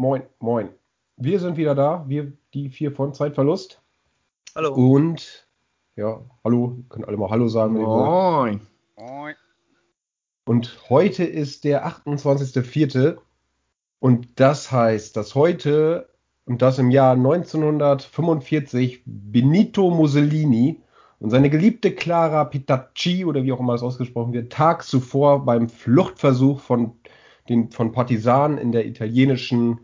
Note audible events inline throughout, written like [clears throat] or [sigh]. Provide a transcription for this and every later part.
moin, moin. Wir sind wieder da, wir die vier von Zeitverlust. Hallo. Und ja, hallo, können alle mal Hallo sagen. wenn ihr wollt. Moin. Moin. Und heute ist der 28.04. Und das heißt, dass heute und das im Jahr 1945 Benito Mussolini und seine geliebte Clara Pitacci oder wie auch immer es ausgesprochen wird, tags zuvor beim Fluchtversuch von, den, von Partisanen in der italienischen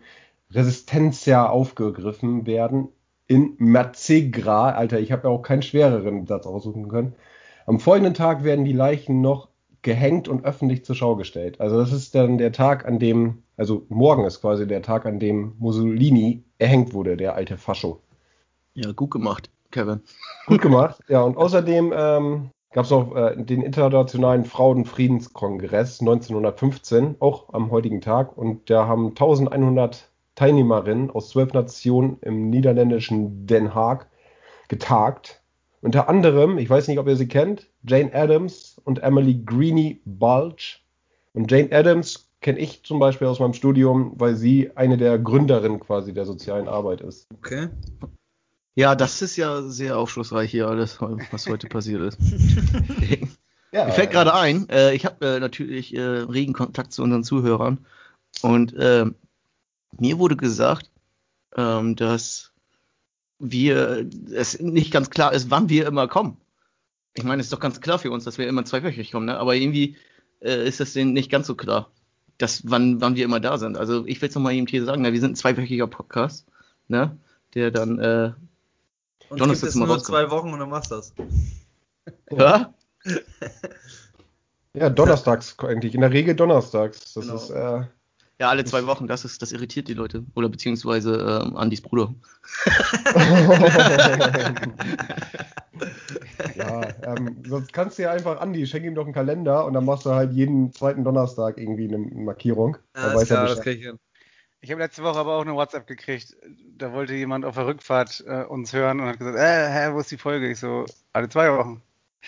Resistencia aufgegriffen werden in Merzegra. Alter, ich habe ja auch keinen schwereren Satz aussuchen können. Am folgenden Tag werden die Leichen noch gehängt und öffentlich zur Schau gestellt. Also das ist dann der Tag, an dem, also morgen ist quasi der Tag, an dem Mussolini erhängt wurde, der alte Fascho. Ja, gut gemacht, Kevin. Gut gemacht. Ja, und außerdem ähm, gab es noch äh, den Internationalen Frauenfriedenskongress 1915, auch am heutigen Tag. Und da haben 1100 Teilnehmerinnen aus zwölf Nationen im niederländischen Den Haag getagt. Unter anderem, ich weiß nicht, ob ihr sie kennt, Jane Addams und Emily Greeny Bulge. Und Jane Addams kenne ich zum Beispiel aus meinem Studium, weil sie eine der Gründerinnen quasi der sozialen Arbeit ist. Okay. Ja, das ist ja sehr aufschlussreich hier alles, was heute passiert ist. [laughs] Ja, Mir fällt gerade ein, äh, ich habe äh, natürlich äh, regen Kontakt zu unseren Zuhörern und äh, mir wurde gesagt, ähm, dass wir es nicht ganz klar ist, wann wir immer kommen. Ich meine, es ist doch ganz klar für uns, dass wir immer zweiwöchig kommen, ne? aber irgendwie äh, ist das denen nicht ganz so klar, dass wann, wann wir immer da sind. Also ich will es nochmal eben hier sagen, ne? wir sind ein zweiwöchiger Podcast, ne? der dann äh, Und Donnerstag gibt es nur zwei Wochen und dann machst du das. ja? ja, donnerstags eigentlich. In der Regel donnerstags. Das Genau. ist, äh, Ja, alle zwei Wochen, das ist, das irritiert die Leute. Oder beziehungsweise ähm, Andis Bruder. [laughs] ja, ähm, sonst kannst du ja einfach, Andi, schenk ihm doch einen Kalender und dann machst du halt jeden zweiten Donnerstag irgendwie eine Markierung. Weiß er klar, das krieg ich hin. Ich habe letzte Woche aber auch eine WhatsApp gekriegt. Da wollte jemand auf der Rückfahrt äh, uns hören und hat gesagt, äh, hä, wo ist die Folge? Ich so, alle zwei Wochen.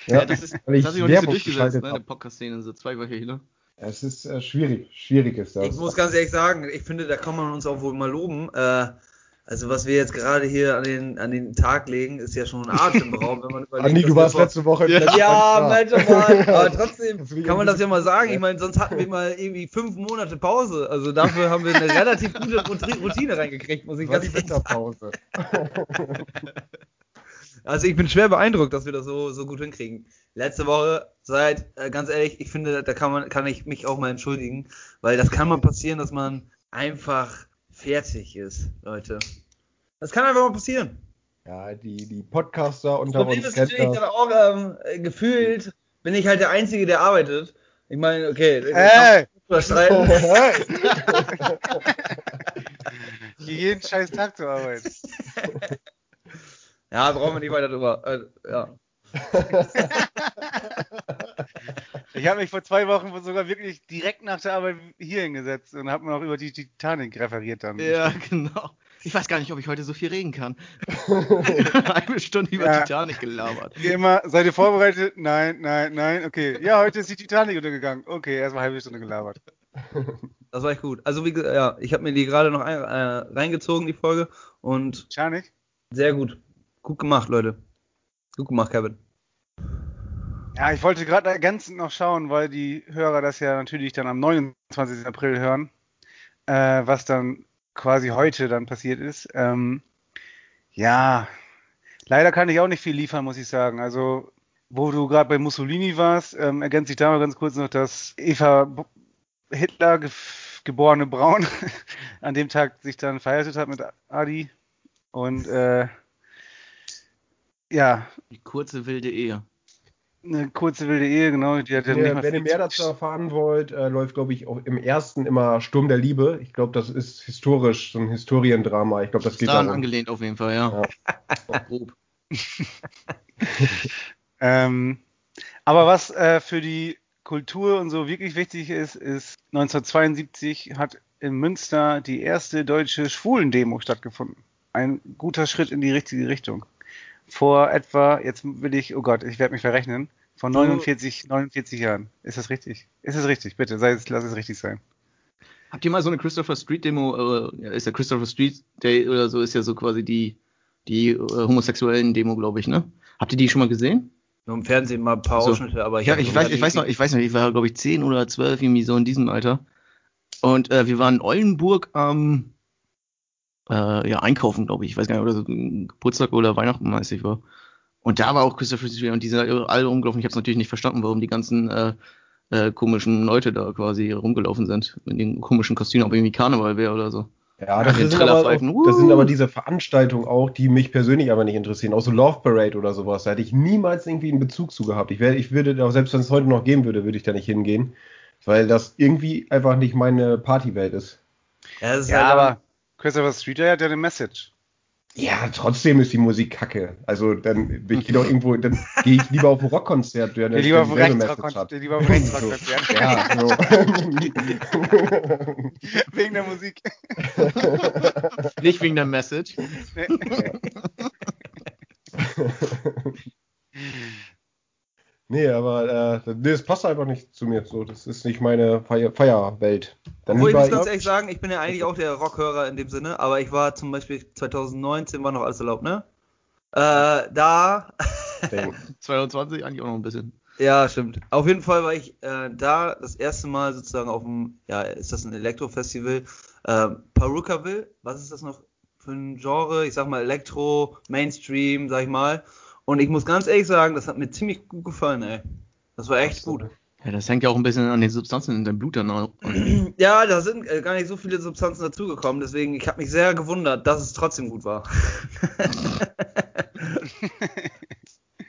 Ja, das ist, das hat sich noch nicht so durchgesetzt, ne, in der Podcast-Szene, so zweiwöchig, ne? Es ist äh, schwierig. Schwierig ist das. Ich muss ganz ehrlich sagen, ich finde, da kann man uns auch wohl mal loben. Äh, also was wir jetzt gerade hier an den, an den Tag legen, ist ja schon ein Atemraum, wenn man [laughs] überlegt. Andi, du warst vor- letzte Woche Ja. Ja. Mensch, mal. [laughs] Aber trotzdem kann man das ja mal sagen. Ich meine, sonst hatten wir mal irgendwie fünf Monate Pause. Also dafür haben wir eine [laughs] relativ gute Routine- reingekriegt, muss ich ganz ehrlich sagen. Winterpause. Also ich bin schwer beeindruckt, dass wir das so, so gut hinkriegen. Letzte Woche, seid äh, ganz ehrlich, ich finde, da kann man, kann ich mich auch mal entschuldigen, weil das kann mal passieren, dass man einfach fertig ist, Leute. Das kann einfach mal passieren. Ja, die, die Podcaster unter Problem uns ist natürlich dann auch ähm, äh, gefühlt, bin ich halt der Einzige, der arbeitet. Ich meine, okay, Ey! drüber streiten. Hier jeden scheiß Tag zur Arbeit. Ja, brauchen wir nicht weiter drüber. Äh, ja. [laughs] Ich habe mich vor zwei Wochen sogar wirklich direkt nach der Arbeit hier hingesetzt und habe noch über die Titanic referiert dann. Ja, genau. Ich weiß gar nicht, ob ich heute so viel reden kann. [laughs] Eine Stunde über Ja. Titanic gelabert. Wie immer, seid ihr vorbereitet? Nein, nein, nein. Okay. Ja, heute ist die Titanic untergegangen. Okay, erstmal eine halbe Stunde gelabert. [laughs] Das war echt gut. Also wie gesagt, ja, ich habe mir die gerade noch ein, äh, reingezogen, die Folge. Und Titanic? sehr gut. Gut gemacht, Leute. Gut gemacht, Kevin. Ja, ich wollte gerade ergänzend noch schauen, weil die Hörer das ja natürlich dann am 29. April hören, äh, was dann quasi heute dann passiert ist. Ähm, ja, leider kann ich auch nicht viel liefern, muss ich sagen. Also, wo du gerade bei Mussolini warst, ähm, ergänze ich da mal ganz kurz noch, dass Eva B Hitler, ge geborene Braun, [laughs] an dem Tag sich dann verheiratet hat mit Adi. Und äh, ja, Die kurze wilde Ehe. Eine kurze wilde Ehe, genau. Die hat ja Wenn nicht ihr, mal wenn ihr mehr zu- dazu erfahren wollt, äh, läuft, glaube ich, auch im ersten immer Sturm der Liebe. Ich glaube, das ist historisch, so ein Historiendrama. Ich glaube, das geht Daran angelehnt auf jeden Fall, ja. Grob. [laughs] Ähm, aber was äh, für die Kultur und so wirklich wichtig ist, ist 1972 hat in Münster die erste deutsche Schwulendemo stattgefunden. Ein guter Schritt in die richtige Richtung. Vor etwa, jetzt will ich, oh Gott, ich werde mich verrechnen, von Du- 49, 49 Jahren. Ist das richtig? Ist es richtig? Bitte, sei es, lass es richtig sein. Habt ihr mal so eine Christopher Street Demo, äh, ist ja Christopher Street Day oder so, ist ja so quasi die, die äh, homosexuellen Demo, glaube ich, ne? Habt ihr die schon mal gesehen? Nur im Fernsehen mal ein paar So. Ausschnitte, aber ich, Ja, ich weiß, ich weiß noch, ich weiß noch, ich war, glaube ich, zehn oder zwölf, irgendwie so in diesem Alter. Und äh, wir waren in Oldenburg am äh, ja, einkaufen, glaube ich. Ich weiß gar nicht, oder so ein Geburtstag oder Weihnachten, weiß ich war. Und da war auch Christopher Street und die sind halt alle rumgelaufen. Ich habe es natürlich nicht verstanden, warum die ganzen äh, äh, komischen Leute da quasi rumgelaufen sind. In den komischen Kostümen, ob irgendwie Karneval wäre oder so. Ja, das sind, aber auch, das sind aber diese Veranstaltungen auch, die mich persönlich aber nicht interessieren. Auch so Love Parade oder sowas. Da hätte ich niemals irgendwie einen Bezug zu gehabt. Ich, wär, ich würde, da, selbst wenn es heute noch geben würde, würde ich da nicht hingehen. Weil das irgendwie einfach nicht meine Partywelt ist. Ja, das ist Ja, halt aber Christopher Street Day hat ja eine Message. Ja, trotzdem ist die Musik kacke. Also dann ich gehe doch irgendwo, dann gehe ich lieber auf ein Rockkonzert. Der, Der lieber auf Rechtsrock- lieber auf Rechtsrockkonzert. [laughs] Ja, so. [laughs] Wegen der Musik. [laughs] Nicht wegen der Message. nee, aber äh, nee, das passt einfach nicht zu mir. So, das ist nicht meine Feier Feierwelt. Dann Obwohl ich muss ganz ehrlich sagen, ich bin ja eigentlich auch der Rockhörer in dem Sinne, aber ich war zum Beispiel 2019 war noch alles erlaubt, ne? Äh, da, [laughs] Ding. 22 eigentlich auch noch ein bisschen. ja, stimmt. Auf jeden Fall war ich äh, da das erste Mal sozusagen auf dem, ja, ist das ein Elektrofestival? Äh, Perukaville, was ist das noch für ein Genre? Ich sag mal Elektro, Mainstream, sag ich mal. Und ich muss ganz ehrlich sagen, das hat mir ziemlich gut gefallen, ey. Das war echt gut. Ja, das hängt ja auch ein bisschen an den Substanzen in deinem Blut dann auch. [clears throat] Ja, da sind äh, gar nicht so viele Substanzen dazugekommen, deswegen ich habe mich sehr gewundert, dass es trotzdem gut war. [laughs]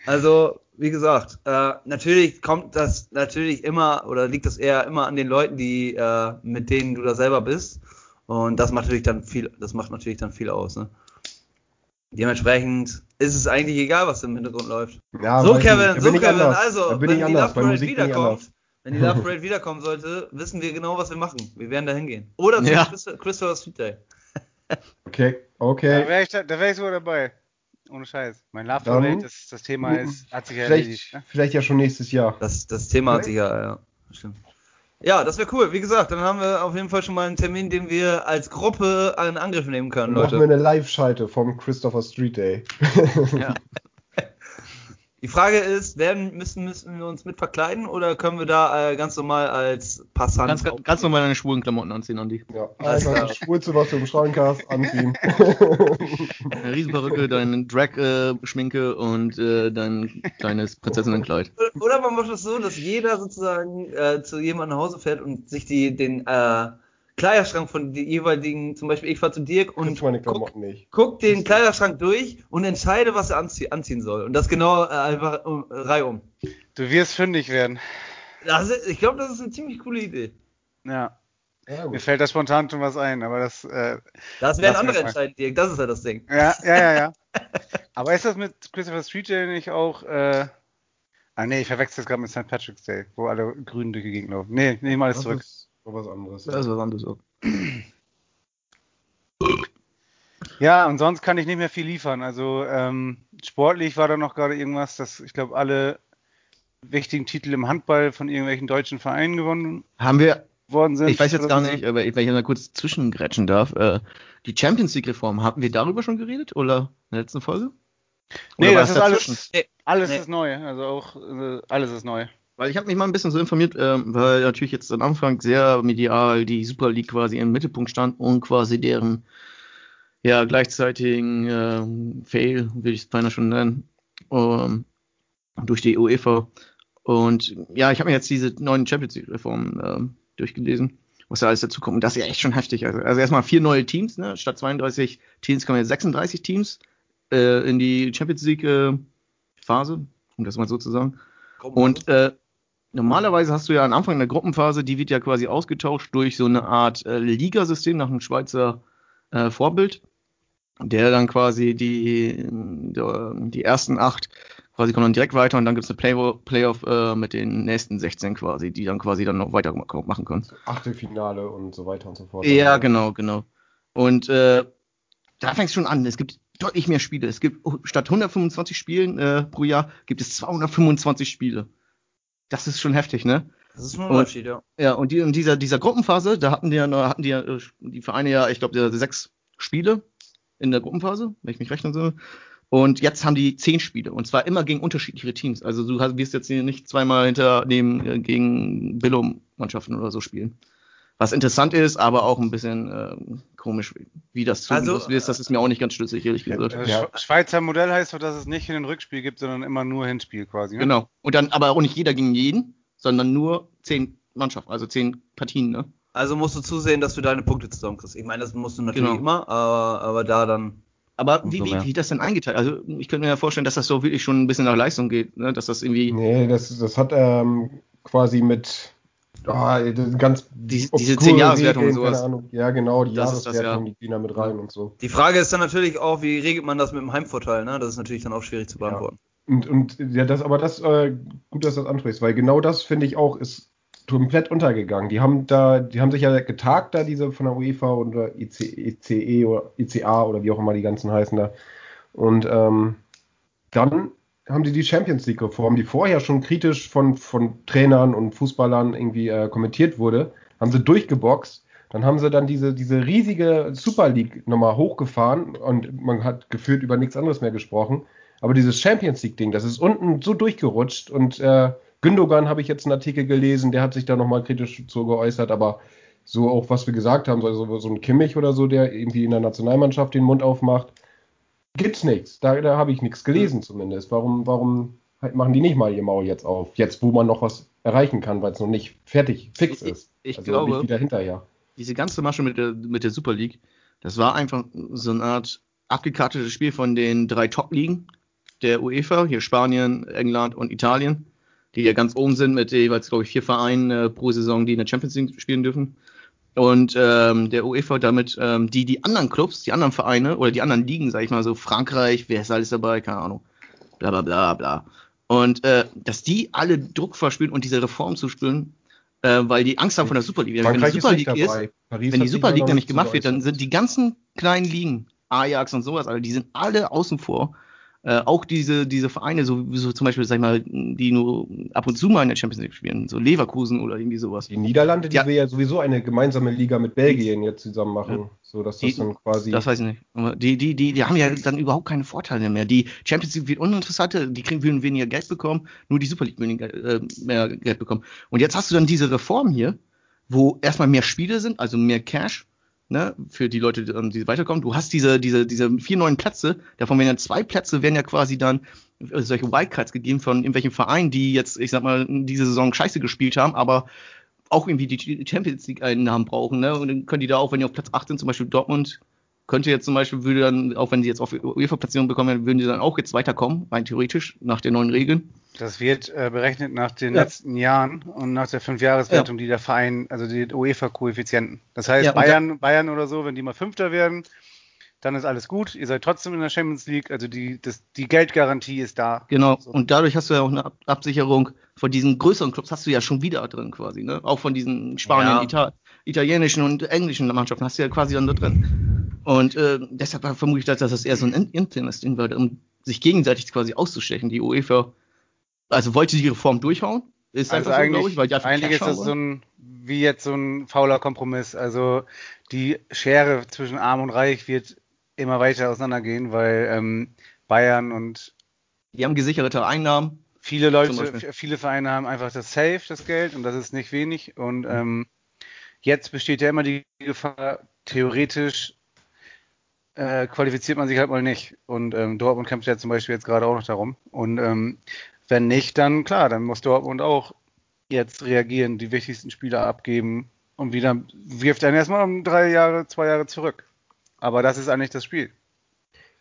also, wie gesagt, äh, natürlich kommt das natürlich immer oder liegt das eher immer an den Leuten, die äh, mit denen du da selber bist und das macht natürlich dann viel, das macht natürlich dann viel aus. Ne? Dementsprechend ist es eigentlich egal, was im Hintergrund läuft. Ja, So, ich. Kevin, Da so, Kevin, anders. also, Da wenn die. Love Parade wiederkommt, wenn die Love Parade wiederkommen sollte, wissen wir genau, was wir machen. Wir werden da hingehen. Oder zum Ja. Christo- Christopher Street Day. [laughs] Okay, Da okay. wäre ich, da, da wär ich sogar dabei. Ohne Scheiß. Mein Love Parade, das, das Thema ist, hat sich ja Vielleicht, erledigt. Ne? vielleicht ja schon nächstes Jahr. Das, das Thema hat sich ja, ja, stimmt. Ja, das wäre cool. Wie gesagt, dann haben wir auf jeden Fall schon mal einen Termin, den wir als Gruppe in Angriff nehmen können, Dann machen wir Leute. eine Live-Schalte vom Christopher Street Day. Ja. [laughs] Die Frage ist, werden, müssen, müssen wir uns mit verkleiden oder können wir da äh, ganz normal als Passant Ganz, auf- ganz normal deine schwulen Klamotten anziehen, Andi. Ja, [laughs] klar. das Schwulste, was du im Schrank hast, anziehen. [laughs] Eine Riesenperücke, deine Drag-Schminke und äh, dein kleines Prinzessinnenkleid. Oder man macht es so, dass jeder sozusagen äh, zu jemandem nach Hause fährt und sich die, den äh, Kleiderschrank von den jeweiligen, zum Beispiel ich fahr zu Dirk und guck, guck den Kleiderschrank durch und entscheide, was er anzie anziehen soll. Und das genau äh, einfach um, reihum. Du wirst fündig werden. Das ist, ich glaube, das ist eine ziemlich coole Idee. Ja. Ja, Mir fällt da spontan schon was ein, aber das, äh, Das werden andere entscheiden, Dirk. Das ist ja das Ding. ja, ja, ja, ja. [laughs] aber ist das mit Christopher Street Day nicht auch, äh, ah nee, ich verwechsel es gerade mit St. Patrick's Day, wo alle Grünen durch die Gegend laufen. Nee, nehmen alles Das zurück. ist was anderes. Das ist was anderes. auch. [clears throat] Ja, und sonst kann ich nicht mehr viel liefern. Also ähm, sportlich war da noch gerade irgendwas, dass ich glaube alle wichtigen Titel im Handball von irgendwelchen deutschen Vereinen gewonnen Haben wir, worden sind. ich weiß jetzt gar nicht, aber wenn ich mal kurz zwischengrätschen darf, äh, die Champions League-Reform, hatten wir darüber schon geredet oder in der letzten Folge? Nee, Oder war das ist dazwischen? alles, Nee. alles Nee. ist neu. Also auch äh, alles ist neu. Weil ich habe mich mal ein bisschen so informiert, ähm, weil natürlich jetzt am Anfang sehr medial die Super League quasi im Mittelpunkt stand und quasi deren ja gleichzeitigen ähm, Fail, würde ich es beinahe schon nennen, ähm, durch die UEFA. Und ja, ich habe mir jetzt diese neuen Champions League Reformen ähm, durchgelesen, was da alles dazu kommt. Und das ist ja echt schon heftig. Also, also erstmal vier neue Teams, ne? Statt 32 Teams kommen jetzt 36 Teams äh, in die Champions League äh, Phase, um das mal so zu sagen. Und äh, normalerweise hast du ja am Anfang der Gruppenphase, die wird ja quasi ausgetauscht durch so eine Art äh, Ligasystem nach einem Schweizer äh, Vorbild, der dann quasi die, der, die ersten acht quasi kommen dann direkt weiter und dann gibt es eine Play Playoff äh, mit den nächsten 16 quasi, die dann quasi dann noch weiter machen können. Achtelfinale und so weiter und so fort. Ja, genau, genau. Und äh, da fängt es schon an. Es gibt deutlich mehr Spiele. Es gibt statt 125 Spielen äh, pro Jahr gibt es 225 Spiele. Das ist schon heftig, ne? Das ist nur ein Unterschied, ja. Ja, und die, in dieser, dieser Gruppenphase, da hatten die ja, hatten die, ja äh, die Vereine ja, ich glaube, sechs Spiele in der Gruppenphase, wenn ich mich rechnen soll. Und jetzt haben die zehn Spiele und zwar immer gegen unterschiedliche Teams. Also du wirst jetzt hier nicht zweimal hinter neben äh, gegen Billo-Mannschaften oder so spielen. Was interessant ist, aber auch ein bisschen äh, komisch, wie- wie das zugelassen Also, wird. Das ist mir auch nicht ganz schlüssig, ehrlich gesagt. Das Ja. Sch- Schweizer Modell heißt doch, dass es nicht Hin- und Rückspiel gibt, sondern immer nur Hinspiel quasi. Ne? Genau. Und dann aber auch nicht jeder gegen jeden, sondern nur zehn Mannschaften, also zehn Partien, ne? Also musst du zusehen, dass du deine Punkte zusammenkriegst. Ich meine, das musst du natürlich Genau. immer, aber, aber da dann. Aber wie, wie, wie das denn eingeteilt? Also ich könnte mir ja vorstellen, dass das so wirklich schon ein bisschen nach Leistung geht, ne? Dass das irgendwie. Nee, das, das hat ähm, quasi mit ah, ganz Die- diese obskure 10-Jahreswertung und sowas. Ja, genau, die Das Jahreswertung, ja. die gehen da mit rein und so. Die Frage ist dann natürlich auch, wie regelt man das mit dem Heimvorteil, ne? Das ist natürlich dann auch schwierig zu beantworten. Und, und ja, das, aber das, äh, gut, dass du das ansprichst, weil genau das finde ich auch, ist komplett untergegangen. Die haben da, die haben sich ja getagt, da diese von der UEFA und der IC, ICE oder ICA oder wie auch immer die ganzen heißen da. Und ähm, dann haben die die Champions League Reform, die vorher schon kritisch von, von Trainern und Fußballern irgendwie äh, kommentiert wurde, haben sie durchgeboxt. Dann haben sie dann diese, diese riesige Super League nochmal hochgefahren und man hat gefühlt über nichts anderes mehr gesprochen. Aber dieses Champions League-Ding, das ist unten so durchgerutscht und äh, Gündogan habe ich jetzt einen Artikel gelesen, der hat sich da nochmal kritisch zu geäußert, aber so auch was wir gesagt haben, so, so, so ein Kimmich oder so, der irgendwie in der Nationalmannschaft den Mund aufmacht, gibt's nichts. Da, da habe ich nichts gelesen zumindest. Warum, warum halt machen die nicht mal ihr Maul jetzt auf? Jetzt, wo man noch was erreichen kann, weil es noch nicht fertig fix Ich- ist. ich also glaube- nicht wieder hinterher. Diese ganze Masche mit der, mit der Super League, das war einfach so eine Art abgekartetes Spiel von den drei Top-Ligen der UEFA, hier Spanien, England und Italien, die ja ganz oben sind mit jeweils, glaube ich, vier Vereinen äh, pro Saison, die in der Champions League spielen dürfen. Und ähm, der UEFA damit ähm, die, die anderen Clubs, die anderen Vereine oder die anderen Ligen, sag ich mal so, Frankreich, wer ist alles dabei, keine Ahnung, bla bla bla bla. Und äh, dass die alle Druck verspüren und diese Reform zu spüren, äh, weil die Angst haben von der Super League. Wenn die Super ist League nicht ist, wenn die Super League nämlich gemacht wird, dann sind die ganzen kleinen Ligen, Ajax und sowas, also die sind alle außen vor. Äh, auch diese, diese Vereine, so, so zum Beispiel, sag ich mal, die nur ab und zu mal in der Champions League spielen, so Leverkusen oder irgendwie sowas. Die Niederlande, die Ja. will ja sowieso eine gemeinsame Liga mit Belgien jetzt zusammen machen, so dass das Die- dann quasi Das weiß ich nicht. Die, die, die, die haben ja dann überhaupt keine Vorteile mehr. Die Champions League wird uninteressanter, die kriegen würden weniger Geld bekommen, nur die Super League weniger, äh, mehr Geld bekommen. Und jetzt hast du dann diese Reform hier, wo erstmal mehr Spiele sind, also mehr Cash, ne, für die Leute, die, ähm, die weiterkommen. Du hast diese, diese, diese vier neuen Plätze, davon werden ja zwei Plätze, werden ja quasi dann äh, solche Wildcards gegeben von irgendwelchen Vereinen, die jetzt, ich sag mal, diese Saison scheiße gespielt haben, aber auch irgendwie die Champions League Einnahmen brauchen, ne? Und dann können die da auch, wenn die auf Platz 8 sind, zum Beispiel Dortmund, könnte jetzt zum Beispiel, würde dann, auch wenn sie jetzt auf UEFA-Platzierung bekommen, würden die dann auch jetzt weiterkommen, rein theoretisch, nach den neuen Regeln. Das wird äh, berechnet nach den Ja. letzten Jahren und nach der Fünfjahreswertung, die der Verein, also die UEFA-Koeffizienten. Das heißt, Ja, Bayern, Bayern oder so, wenn die mal Fünfter werden, dann ist alles gut. Ihr seid trotzdem in der Champions League. Also die, das, die Geldgarantie ist da. Genau. So. Und dadurch hast du ja auch eine Ab Absicherung von diesen größeren Clubs, hast du ja schon wieder drin quasi, ne? Auch von diesen Spanien, Ja. Ita italienischen und englischen Mannschaften hast du ja quasi dann da drin. Und äh, deshalb vermute ich, dass das eher so ein in- internes Ding war, um sich gegenseitig quasi auszustechen. Die UEFA, also wollte die Reform durchhauen, ist Also einfach so, eigentlich, glaube ich, weil die eigentlich ist das so ein, wie jetzt so ein fauler Kompromiss. Also die Schere zwischen Arm und Reich wird immer weiter auseinandergehen, weil ähm, Bayern und Die haben gesicherte Einnahmen. viele Leute, viele Vereine haben einfach das Safe, das Geld, und das ist nicht wenig. Und ähm, jetzt besteht ja immer die Gefahr, theoretisch äh, qualifiziert man sich halt mal nicht. Und ähm, Dortmund kämpft ja zum Beispiel jetzt gerade auch noch darum. Und ähm, wenn nicht, dann klar, dann muss Dortmund auch jetzt reagieren, die wichtigsten Spieler abgeben und wieder wirft dann erstmal um drei Jahre, zwei Jahre zurück. Aber das ist eigentlich das Spiel.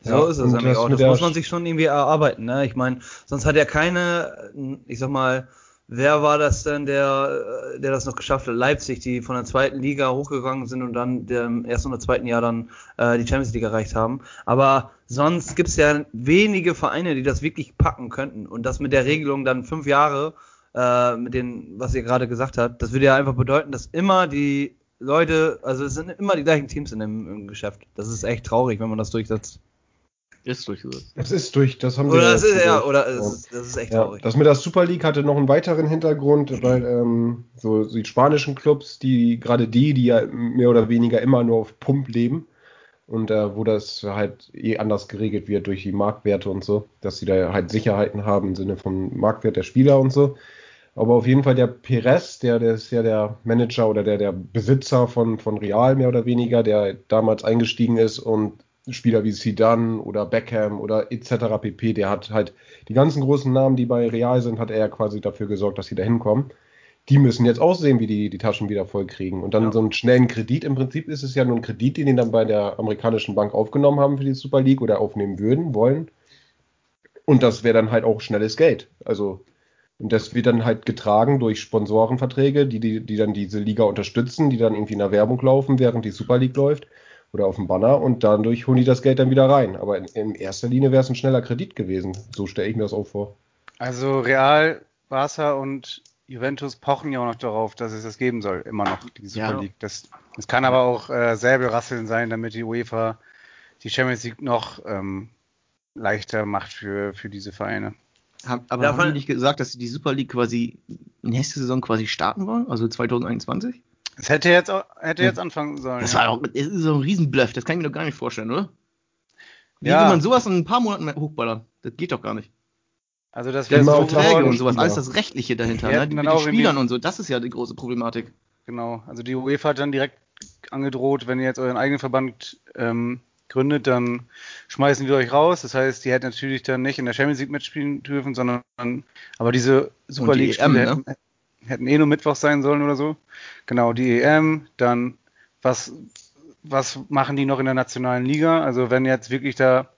So Ja, ist es das auch. Das muss man sich schon irgendwie erarbeiten. Ne? Ich meine, sonst hat ja keine, ich sag mal, wer war das denn, der, äh, der das noch geschafft hat? Leipzig, die von der zweiten Liga hochgegangen sind und dann der im ersten oder zweiten Jahr dann äh, die Champions League erreicht haben. Aber sonst gibt es ja wenige Vereine, die das wirklich packen könnten. Und das mit der Regelung dann fünf Jahre, äh, mit den, was ihr gerade gesagt habt, das würde ja einfach bedeuten, dass immer die Leute, also es sind immer die gleichen Teams in dem im Geschäft. Das ist echt traurig, wenn man das durchsetzt. Ist durchgesetzt. Das ist durch, das haben Oder wir. das ist, ja, oder das ist, das ist echt Ja, traurig. das mit der Super League hatte noch einen weiteren Hintergrund, weil ähm, so, so die spanischen Clubs, die gerade die, die ja mehr oder weniger immer nur auf Pump leben und äh, wo das halt eh anders geregelt wird durch die Marktwerte und so, dass sie da halt Sicherheiten haben im Sinne vom Marktwert der Spieler und so. Aber auf jeden Fall der Perez, der, der ist ja der Manager oder der, der Besitzer von, von Real mehr oder weniger, der damals eingestiegen ist und Spieler wie Zidane oder Beckham oder etc. pp. Der hat halt die ganzen großen Namen, die bei Real sind, hat er quasi dafür gesorgt, dass sie da hinkommen. Die müssen jetzt auch sehen, wie die die Taschen wieder voll kriegen. Und dann Ja. so einen schnellen Kredit, im Prinzip ist es ja nur ein Kredit, den die dann bei der amerikanischen Bank aufgenommen haben für die Super League oder aufnehmen würden, wollen. Und das wäre dann halt auch schnelles Geld. Also, und das wird dann halt getragen durch Sponsorenverträge, die, die, die dann diese Liga unterstützen, die dann irgendwie in der Werbung laufen, während die Super League läuft oder auf dem Banner und dadurch holen die das Geld dann wieder rein. Aber in, in erster Linie wäre es ein schneller Kredit gewesen. So stelle ich mir das auch vor. Also Real, Barca und Juventus pochen ja auch noch darauf, dass es das geben soll, immer noch, die Super Ja. League. Das, das kann aber auch äh, Säbelrasseln sein, damit die UEFA die Champions League noch ähm, leichter macht für, für diese Vereine. Haben, aber Davon- haben die nicht gesagt, dass sie die Super League quasi nächste Saison quasi starten wollen? Also 2021? Es hätte jetzt auch, hätte jetzt anfangen sollen. Das war doch, das ist so ein Riesenbluff, das kann ich mir doch gar nicht vorstellen, oder? Wie Ja. will man sowas in ein paar Monaten hochballern? Das geht doch gar nicht. Also das Das wäre so Verträge und sowas, alles das Rechtliche dahinter, Die ne? mit auch den Spielern und so, das ist ja die große Problematik. Genau, also die UEFA hat dann direkt angedroht, wenn ihr jetzt euren eigenen Verband ähm, gründet, dann schmeißen wir euch raus. Das heißt, die hätten natürlich dann nicht in der Champions League mitspielen dürfen, sondern aber diese Super Und die Spiele ne? Hätten, eh nur Mittwoch sein sollen oder so. Genau, die EM, dann was was machen die noch in der nationalen Liga? Also wenn jetzt wirklich da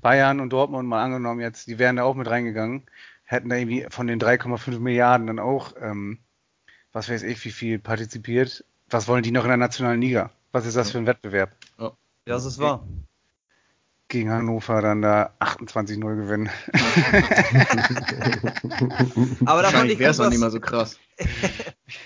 Bayern und Dortmund mal angenommen jetzt, die wären da auch mit reingegangen, hätten da irgendwie von den 3,5 Milliarden dann auch ähm, was weiß ich, wie viel partizipiert. Was wollen die noch in der nationalen Liga? Was ist das für ein Wettbewerb? Ja, das ist wahr. Gegen Hannover dann da 28-0 gewinnen. [laughs] Aber da fand ich wäre es noch nicht mal so krass. [laughs]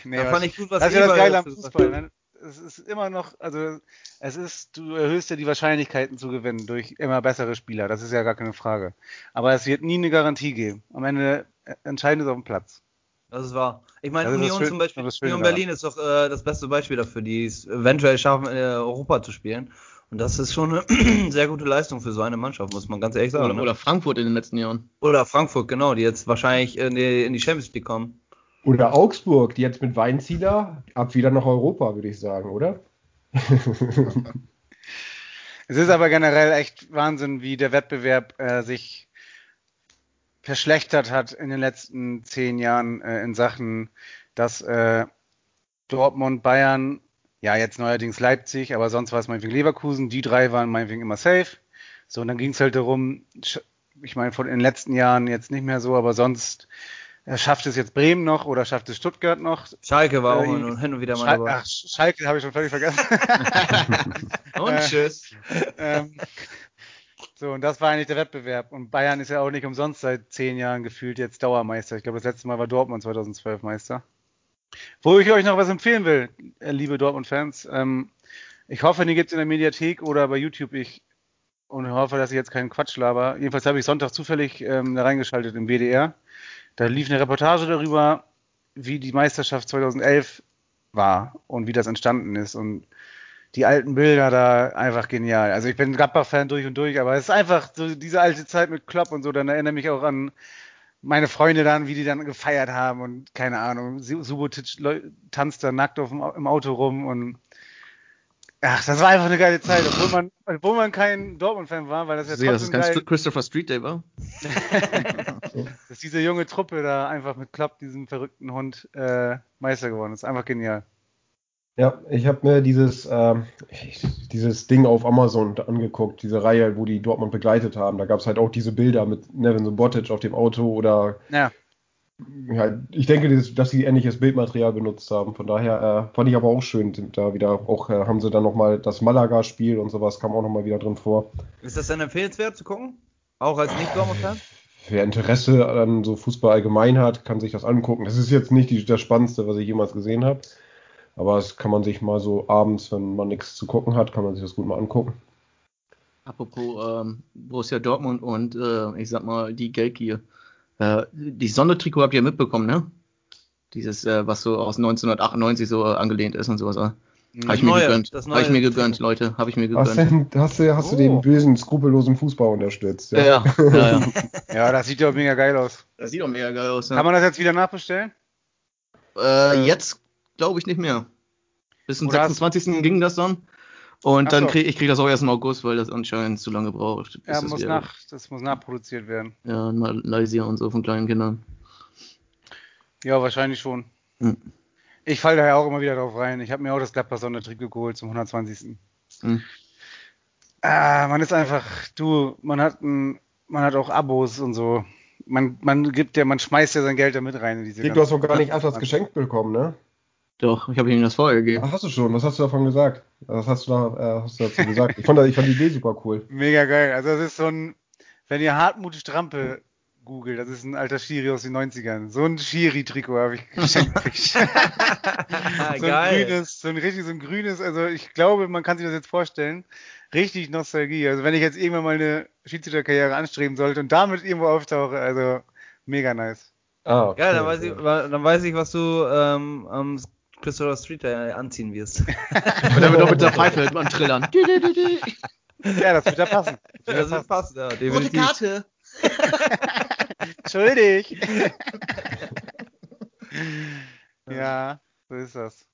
Nee, da was- fand ich gut, was das ist ja das Geile am Fußball. Ne? Es ist immer noch, also es ist, du erhöhst ja die Wahrscheinlichkeiten zu gewinnen durch immer bessere Spieler. Das ist ja gar keine Frage. Aber es wird nie eine Garantie geben. Am Ende äh, entscheidend ist auf dem Platz. Das ist wahr. Ich meine, Union Schön- zum Beispiel, Union daran. Berlin ist doch äh, das beste Beispiel dafür, die es eventuell schaffen, in Europa zu spielen. Und das ist schon eine [clears throat] sehr gute Leistung für so eine Mannschaft, muss man ganz ehrlich sagen. Oder, ne? oder Frankfurt in den letzten Jahren. Oder Frankfurt, genau, die jetzt wahrscheinlich in die, in die Champions League kommen. Oder Augsburg, die jetzt mit Weinzieler ab wieder nach Europa, würde ich sagen, oder? [laughs] Es ist aber generell echt Wahnsinn, wie der Wettbewerb äh, sich verschlechtert hat in den letzten zehn Jahren äh, in Sachen, dass äh, Dortmund, Bayern, ja jetzt neuerdings Leipzig, aber sonst war es meinetwegen Leverkusen, die drei waren meinetwegen immer safe. So, und dann ging es halt darum, ich meine, von in den letzten Jahren jetzt nicht mehr so, aber sonst äh, schafft es jetzt Bremen noch oder schafft es Stuttgart noch? Schalke war Äh, auch hin- hin und wieder mal Schal dabei. Ach, Schalke habe ich schon völlig vergessen. [laughs] Und Äh, tschüss. ähm, so, und das war eigentlich der Wettbewerb. Und Bayern ist ja auch nicht umsonst seit zehn Jahren gefühlt jetzt Dauermeister. Ich glaube, das letzte Mal war Dortmund 2012 Meister. Wo ich euch noch was empfehlen will, äh, liebe Dortmund-Fans. Ähm, ich hoffe, die gibt es in der Mediathek oder bei YouTube. Ich und hoffe, dass ich jetzt keinen Quatsch laber. Jedenfalls habe ich Sonntag zufällig ähm, da reingeschaltet im WDR. Da lief eine Reportage darüber, wie die Meisterschaft 2011 war und wie das entstanden ist. Und die alten Bilder da einfach genial. Also ich bin Gladbach-Fan durch und durch, aber es ist einfach so diese alte Zeit mit Klopp und so, dann erinnere mich auch an meine Freunde dann, wie die dann gefeiert haben und keine Ahnung, Su- Subotic tanzt da nackt auf dem, im Auto rum und ach, das war einfach eine geile Zeit, obwohl man, [laughs] obwohl man kein Dortmund-Fan war, weil das ja sehe, dass es trotzdem kein geil St- Christopher Street Day war. [laughs] [laughs] dass diese junge Truppe da einfach mit Klopp, diesem verrückten Hund, äh, Meister geworden ist. Einfach genial. Ja, ich habe mir dieses, ähm, dieses Ding auf Amazon angeguckt, diese Reihe, wo die Dortmund begleitet haben. Da gab es halt auch diese Bilder mit Nevin Subotic auf dem Auto oder Ja, ja, ich denke, dass, dass sie ähnliches Bildmaterial benutzt haben. Von daher äh, fand ich aber auch schön, da wieder auch äh, haben sie dann nochmal das Malaga-Spiel und sowas kam auch nochmal wieder drin vor. Ist das denn empfehlenswert zu gucken? Auch als Nicht-Dortmund-Fan? Wer Interesse an so Fußball allgemein hat, kann sich das angucken. Das ist jetzt nicht die, das Spannendste, was ich jemals gesehen habe. Aber das kann man sich mal so abends, wenn man nichts zu gucken hat, kann man sich das gut mal angucken. Apropos ähm, Borussia Dortmund und äh, ich sag mal die Geldgier. Äh, die Sondertrikot habt ihr mitbekommen, ne? Dieses, äh, was so aus 1998 so angelehnt ist und sowas. Habe ich mir neue, gegönnt. das Habe ich mir gegönnt, Leute. Habe ich mir Hast, gegönnt. denn, hast, du, hast du Oh. den bösen, skrupellosen Fußball unterstützt? Ja, ja, ja, [laughs] ja. Ja, das sieht ja mega geil aus. Das sieht doch mega geil aus. Kann Ja. man das jetzt wieder nachbestellen? Äh, jetzt glaube ich nicht mehr. Bis zum Oder hast- 26. ging das dann. Und Ach dann so. krieg ich krieg das auch erst im August, weil das anscheinend zu lange braucht. Ja, das muss wieder- nach, das muss nachproduziert werden. Ja, Malaysia und so von kleinen Kindern. Ja, wahrscheinlich schon. Hm. Ich falle da ja auch immer wieder drauf rein. Ich habe mir auch das Gladbach Sondertrikot geholt zum 120. Hm. Ah, man ist einfach, du, man hat ein, man hat auch Abos und so. Man, man gibt ja, man schmeißt ja sein Geld da mit rein in diese Dick, du hast doch gar nicht erst das Geschenk bekommen, ne? Doch, ich habe ihm das vorher gegeben. Ach, hast du schon. Was hast du davon gesagt? Was hast du, da, äh, hast du dazu gesagt? Ich fand, ich fand die Idee super cool. Mega geil. Also das ist so ein, wenn ihr Hartmut Strampe googelt, das ist ein alter Schiri aus den 90ern. So ein Schiri-Trikot habe ich [laughs] geschenkt. Ah, [laughs] so ein geil. grünes, so ein richtig so ein grünes, also ich glaube, man kann sich das jetzt vorstellen. Richtig Nostalgie. Also wenn ich jetzt irgendwann mal eine Schiedsrichterkarriere anstreben sollte und damit irgendwo auftauche, also mega nice. Ah, okay. Ja, dann weiß, ich, dann weiß ich, was du ähm, am Christopher Street Day anziehen wirst. [laughs] Und dann noch mit der Pfeife beim Trillern. [laughs] Ja, das wird da passen. Das wird Das da wird passen. ja, Rote. Karte. [laughs] Entschuldig. ja, so ist das.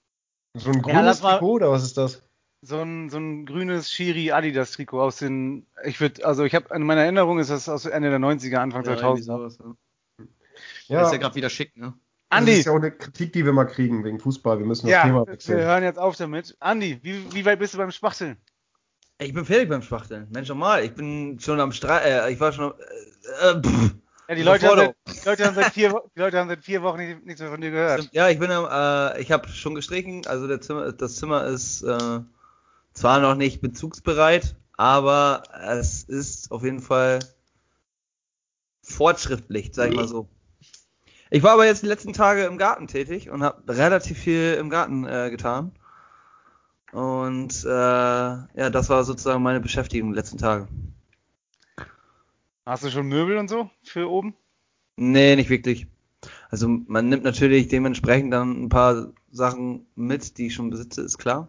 So ein Ja, grünes mal- Trikot oder was ist das? So ein, so ein grünes Schiri Adidas Trikot aus den, ich würde, also ich habe, in meiner Erinnerung ist das aus Ende der 90er, Anfang Ja, irgendwie 2000. sowas, ja. Ja, Das ist ja gerade wieder schick, ne? Das Andi, ist ja auch eine Kritik, die wir mal kriegen wegen Fußball. Wir müssen das ja, Thema wir wechseln. hören jetzt auf damit. Andi, wie, wie weit bist du beim Spachteln? Ich bin fertig beim Spachteln. Mensch, normal. Ich bin schon am Streit. Äh, ich war schon. Äh, äh, pff. Ja, die Leute, seit, die, Leute haben seit vier, die Leute haben seit vier Wochen nicht, nichts mehr von dir gehört. Ja, ich bin am, äh, ich habe schon gestrichen. Also der Zimmer, das Zimmer ist äh, zwar noch nicht bezugsbereit, aber es ist auf jeden Fall fortschrittlich, sag ich mal so. Ich war aber jetzt die letzten Tage im Garten tätig und habe relativ viel im Garten äh, getan. Und äh, ja, das war sozusagen meine Beschäftigung die letzten Tage. Hast du schon Möbel und so für oben? Nee, nicht wirklich. Also man nimmt natürlich dementsprechend dann ein paar Sachen mit, die ich schon besitze, ist klar.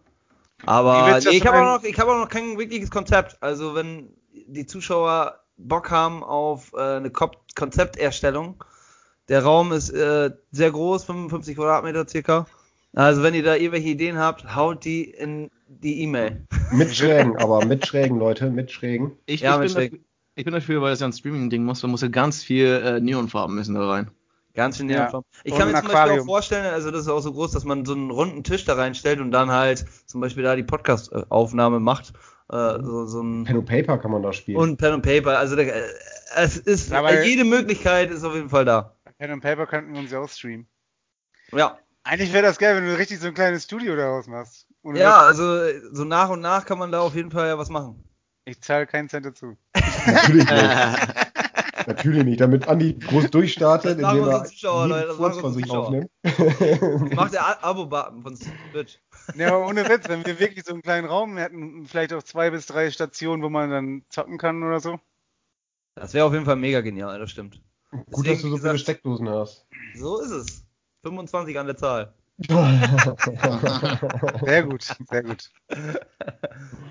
Aber nee, ich habe auch noch, ich habe auch noch kein wirkliches Konzept. Also wenn die Zuschauer Bock haben auf äh, eine Ko Konzepterstellung, der Raum ist äh, sehr groß, 55 Quadratmeter circa. Also wenn ihr da irgendwelche Ideen habt, haut die in die E-Mail. [laughs] Mit Schrägen, aber mit Schrägen, Leute, mit Schrägen. Ich, Ja, ich, mit bin dafür, Schräg. ich bin dafür, weil das ja ein Streaming-Ding muss. Da muss ja ganz viel äh, Neonfarben müssen da rein. Ganz Ja. Neonfarben. Ich Und kann mir zum Beispiel auch Aquarium. vorstellen, also das ist auch so groß, dass man so einen runden Tisch da reinstellt und dann halt zum Beispiel da die Podcast-Aufnahme macht. Äh, so, so ein Pen und Paper kann man da spielen. und Pen und Paper. Also der, äh, es ist Ja, aber- jede Möglichkeit ist auf jeden Fall da. Pen und Paper könnten wir uns ja auch streamen. Ja. Eigentlich wäre das geil, wenn du richtig so ein kleines Studio daraus machst. Ohne Ja, also so nach und nach kann man da auf jeden Fall ja was machen. Ich zahle keinen Cent dazu. Natürlich nicht. [laughs] Natürlich nicht. Damit Andi groß durchstartet, Das [laughs] machen indem er unsere Zuschauer, Leute, das von unsere sich Zuschauer. aufnimmt. Macht der Abo-Button von Twitch. [laughs] Ja, aber ohne Witz, wenn wir wirklich so einen kleinen Raum hätten, vielleicht auch zwei bis drei Stationen, wo man dann zocken kann oder so. Das wäre auf jeden Fall mega genial, das stimmt. Gut, dass du so wie viele gesagt, Steckdosen hast. So ist es. 25 an der Zahl. [laughs] Sehr gut, sehr gut. [laughs]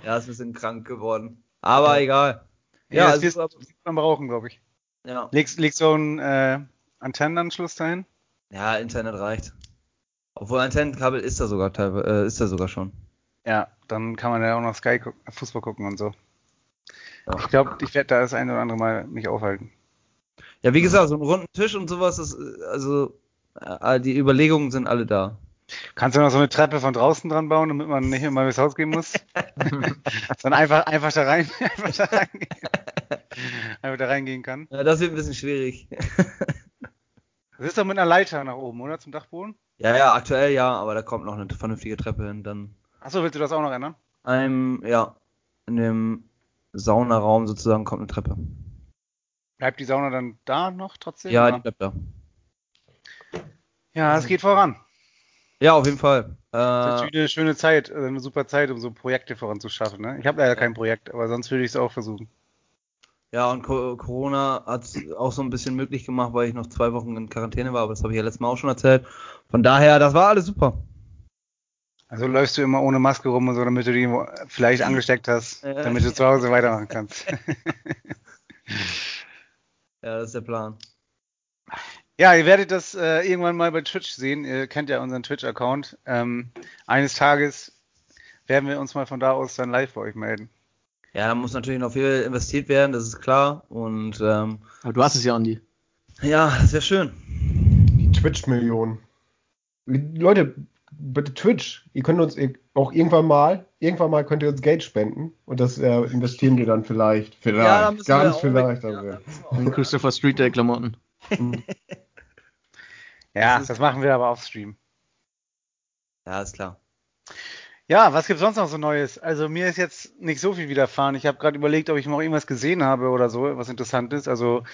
Ja, ist ein bisschen krank geworden. Aber egal. Ja, Ja, das wirst also, du am brauchen, glaube ich. ja. Legst, legst du einen äh, Antennenanschluss dahin? ja, Internet reicht. Obwohl Antennenkabel ist da sogar teilweise, äh, ist da sogar schon. Ja, dann kann man ja auch noch Sky gucken, Fußball gucken und so. Ja. Ich glaube, ich werde da das ein oder andere Mal mich aufhalten. Ja, wie gesagt, so einen runden Tisch und sowas, äh, also die Überlegungen sind alle da. Kannst du noch so eine Treppe von draußen dran bauen, damit man nicht immer durchs Haus gehen muss? [laughs] Sondern einfach, einfach da rein, [laughs] einfach da reingehen. einfach da reingehen kann. Ja, das wird ein bisschen schwierig. [laughs] Das ist doch mit einer Leiter nach oben, oder? Zum Dachboden? ja, ja, aktuell ja, aber da kommt noch eine vernünftige Treppe hin. Dann Achso, willst du das auch noch ändern? einem, ja, in dem Saunaraum sozusagen kommt eine Treppe. Bleibt die Sauna dann da noch trotzdem? Ja, oder? die bleibt da. ja, es geht voran. Ja, auf jeden Fall. Das ist Äh, natürlich eine schöne Zeit, also eine super Zeit, um so Projekte voranzuschaffen. Ne? Ich habe leider kein Projekt, aber sonst würde ich es auch versuchen. ja, und Co Corona hat auch so ein bisschen möglich gemacht, weil ich noch zwei Wochen in Quarantäne war, aber das habe ich ja letztes Mal auch schon erzählt. Von daher, das war alles super. Also läufst du immer ohne Maske rum und so, damit du die vielleicht angesteckt hast, Ja. damit du zu Hause weitermachen kannst. [laughs] [laughs] Ja, das ist der Plan. ja, ihr werdet das äh, irgendwann mal bei Twitch sehen. Ihr kennt ja unseren Twitch-Account. Ähm, eines Tages werden wir uns mal von da aus dann live bei euch melden. Ja, da muss natürlich noch viel investiert werden, das ist klar. Und ähm, Aber du hast es ja, Andi. ja, das wäre schön. Die Twitch-Millionen. Leute, bitte Twitch. Ihr könnt uns auch irgendwann mal, irgendwann mal könnt ihr uns Geld spenden und das äh, investieren wir dann vielleicht, vielleicht, Ja, ganz vielleicht. mit- also. ja, In Christopher Street Day Klamotten. [laughs] Ja, Das machen wir aber auf Stream. Ja, ist klar. Ja, was gibt's sonst noch so Neues? Also mir ist jetzt nicht so viel widerfahren. Ich habe gerade überlegt, ob ich noch irgendwas gesehen habe oder so, was interessant ist. Also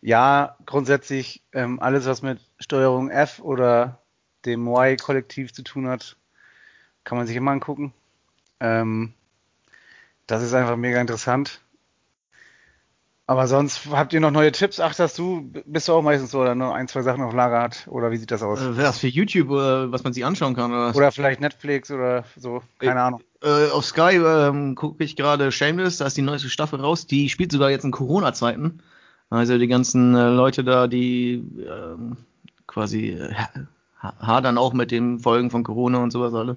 ja, grundsätzlich ähm, alles, was mit Steuerung F oder dem Y-Kollektiv zu tun hat, kann man sich immer angucken. Ähm, das ist einfach mega interessant. Aber sonst habt ihr noch neue Tipps? Ach, dass du bist du auch meistens so oder nur ein, zwei Sachen auf Lager hat? Oder wie sieht das aus? Äh, was für YouTube, äh, was man sich anschauen kann, oder was? Oder vielleicht Netflix oder so, keine Ahnung. Äh, auf Sky ähm, gucke ich gerade Shameless, da ist die neueste Staffel raus. Die spielt sogar jetzt in Corona-Zeiten. Also die ganzen äh, Leute da, die ähm, quasi äh, hadern auch mit den Folgen von Corona und sowas alle.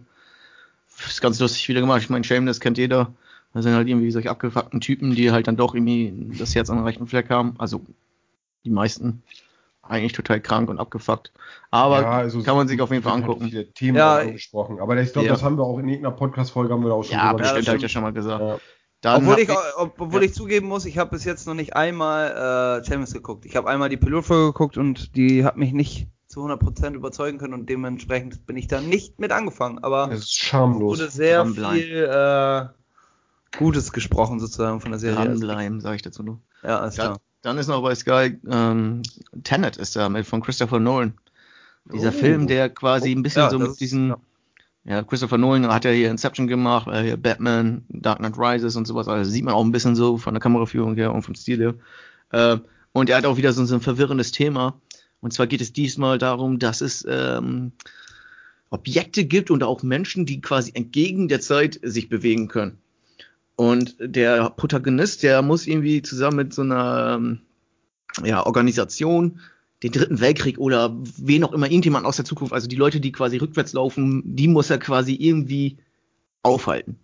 Ist ganz lustig wieder gemacht. Ich meine, Shameless kennt jeder. Das sind halt irgendwie solche abgefuckten Typen, die halt dann doch irgendwie das Herz am rechten Fleck haben. Also die meisten eigentlich total krank und abgefuckt. Aber Ja, also kann man sich auf jeden Fall halt angucken. Viele Themen Ja, angesprochen. Aber ich glaube, ja. das haben wir auch in irgendeiner Podcast-Folge haben wir da auch schon Ja, drüber bestimmt, habe ich ja schon mal gesagt. Ja. Dann obwohl ich, ob- obwohl ja. ich zugeben muss, ich habe bis jetzt noch nicht einmal äh, Champions geguckt. Ich habe einmal die Pilotfolge geguckt und die hat mich nicht zu 100% überzeugen können und dementsprechend bin ich da nicht mit angefangen. Aber Das ist schamlos. wurde sehr dranbleiben. viel äh, Gutes gesprochen sozusagen von der Serie. Dranbleiben, sage ich dazu nur. ja, alles klar. dann ist noch bei Sky ähm, Tenet ist da mit von Christopher Nolan. Dieser Oh. Film, der quasi ein bisschen Ja, so mit ist- diesen, ja. ja. Christopher Nolan hat ja hier Inception gemacht, äh, hier Batman, Dark Knight Rises und sowas. Also sieht man auch ein bisschen so von der Kameraführung her und vom Stil her. Äh, und er hat auch wieder so, so ein verwirrendes Thema. Und zwar geht es diesmal darum, dass es ähm, Objekte gibt und auch Menschen, die quasi entgegen der Zeit sich bewegen können. Und der Protagonist, der muss irgendwie zusammen mit so einer ähm, ja, Organisation den dritten Weltkrieg oder wen auch immer, irgendjemand aus der Zukunft, also die Leute, die quasi rückwärts laufen, die muss er quasi irgendwie aufhalten.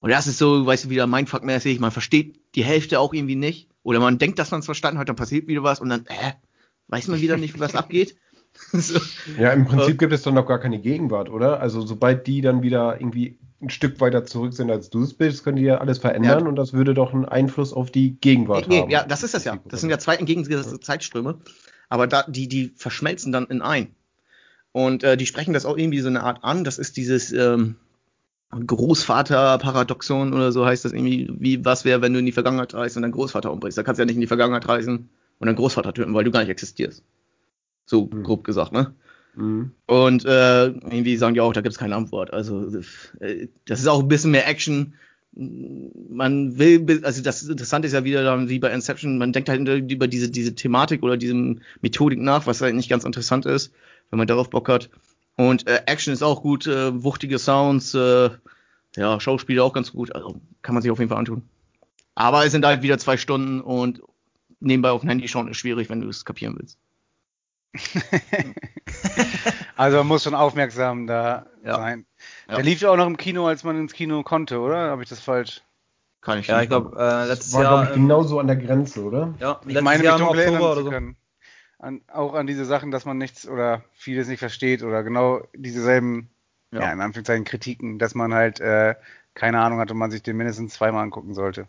Und das ist so, weißt du, wieder Mindfuck-mäßig, man versteht die Hälfte auch irgendwie nicht. Oder man denkt, dass man es verstanden hat, dann passiert wieder was und dann, äh, weiß man wieder nicht, was abgeht. [laughs] so. Ja, im Prinzip gibt es dann noch gar keine Gegenwart, oder? Also sobald die dann wieder irgendwie ein Stück weiter zurück sind, als du es bist, können die ja alles verändern Ja. und das würde doch einen Einfluss auf die Gegenwart Nee, haben. ja, das ist das ja. Das sind ja zwei entgegengesetzte Zeitströme. Aber da, die, die verschmelzen dann in ein. Und äh, die sprechen das auch irgendwie so eine Art an. Das ist dieses ähm, Großvater-Paradoxon oder so heißt das irgendwie, wie was wäre, wenn du in die Vergangenheit reist und deinen Großvater umbringst. Da kannst du ja nicht in die Vergangenheit reisen und deinen Großvater töten, weil du gar nicht existierst. So Hm. grob gesagt, ne? Mhm. Und äh, irgendwie sagen die auch, da gibt es keine Antwort. Also äh, das ist auch ein bisschen mehr Action. Man will, also das Interessante ist ja wieder dann wie bei Inception, man denkt halt über diese, diese Thematik oder diese Methodik nach, was halt nicht ganz interessant ist, wenn man darauf Bock hat. Und äh, Action ist auch gut, äh, wuchtige Sounds, äh, ja, Schauspieler auch ganz gut, also kann man sich auf jeden Fall antun. Aber es sind halt wieder zwei Stunden und nebenbei auf dem Handy schauen ist schwierig, wenn du es kapieren willst. [laughs] Also man muss schon aufmerksam da Ja. sein. Ja. Der lief ja auch noch im Kino, als man ins Kino konnte, oder? Habe ich das falsch? Kann ich Ja, nicht ich glaube, äh, letztes War, Jahr. glaube ich, genauso an der Grenze, oder? ja, Ich meine, Jahr im Oktober oder so. An, auch an diese Sachen, dass man nichts oder vieles nicht versteht oder genau dieselben, ja. Ja. in Anführungszeichen Kritiken, dass man halt äh, keine Ahnung hat und man sich den mindestens zweimal angucken sollte.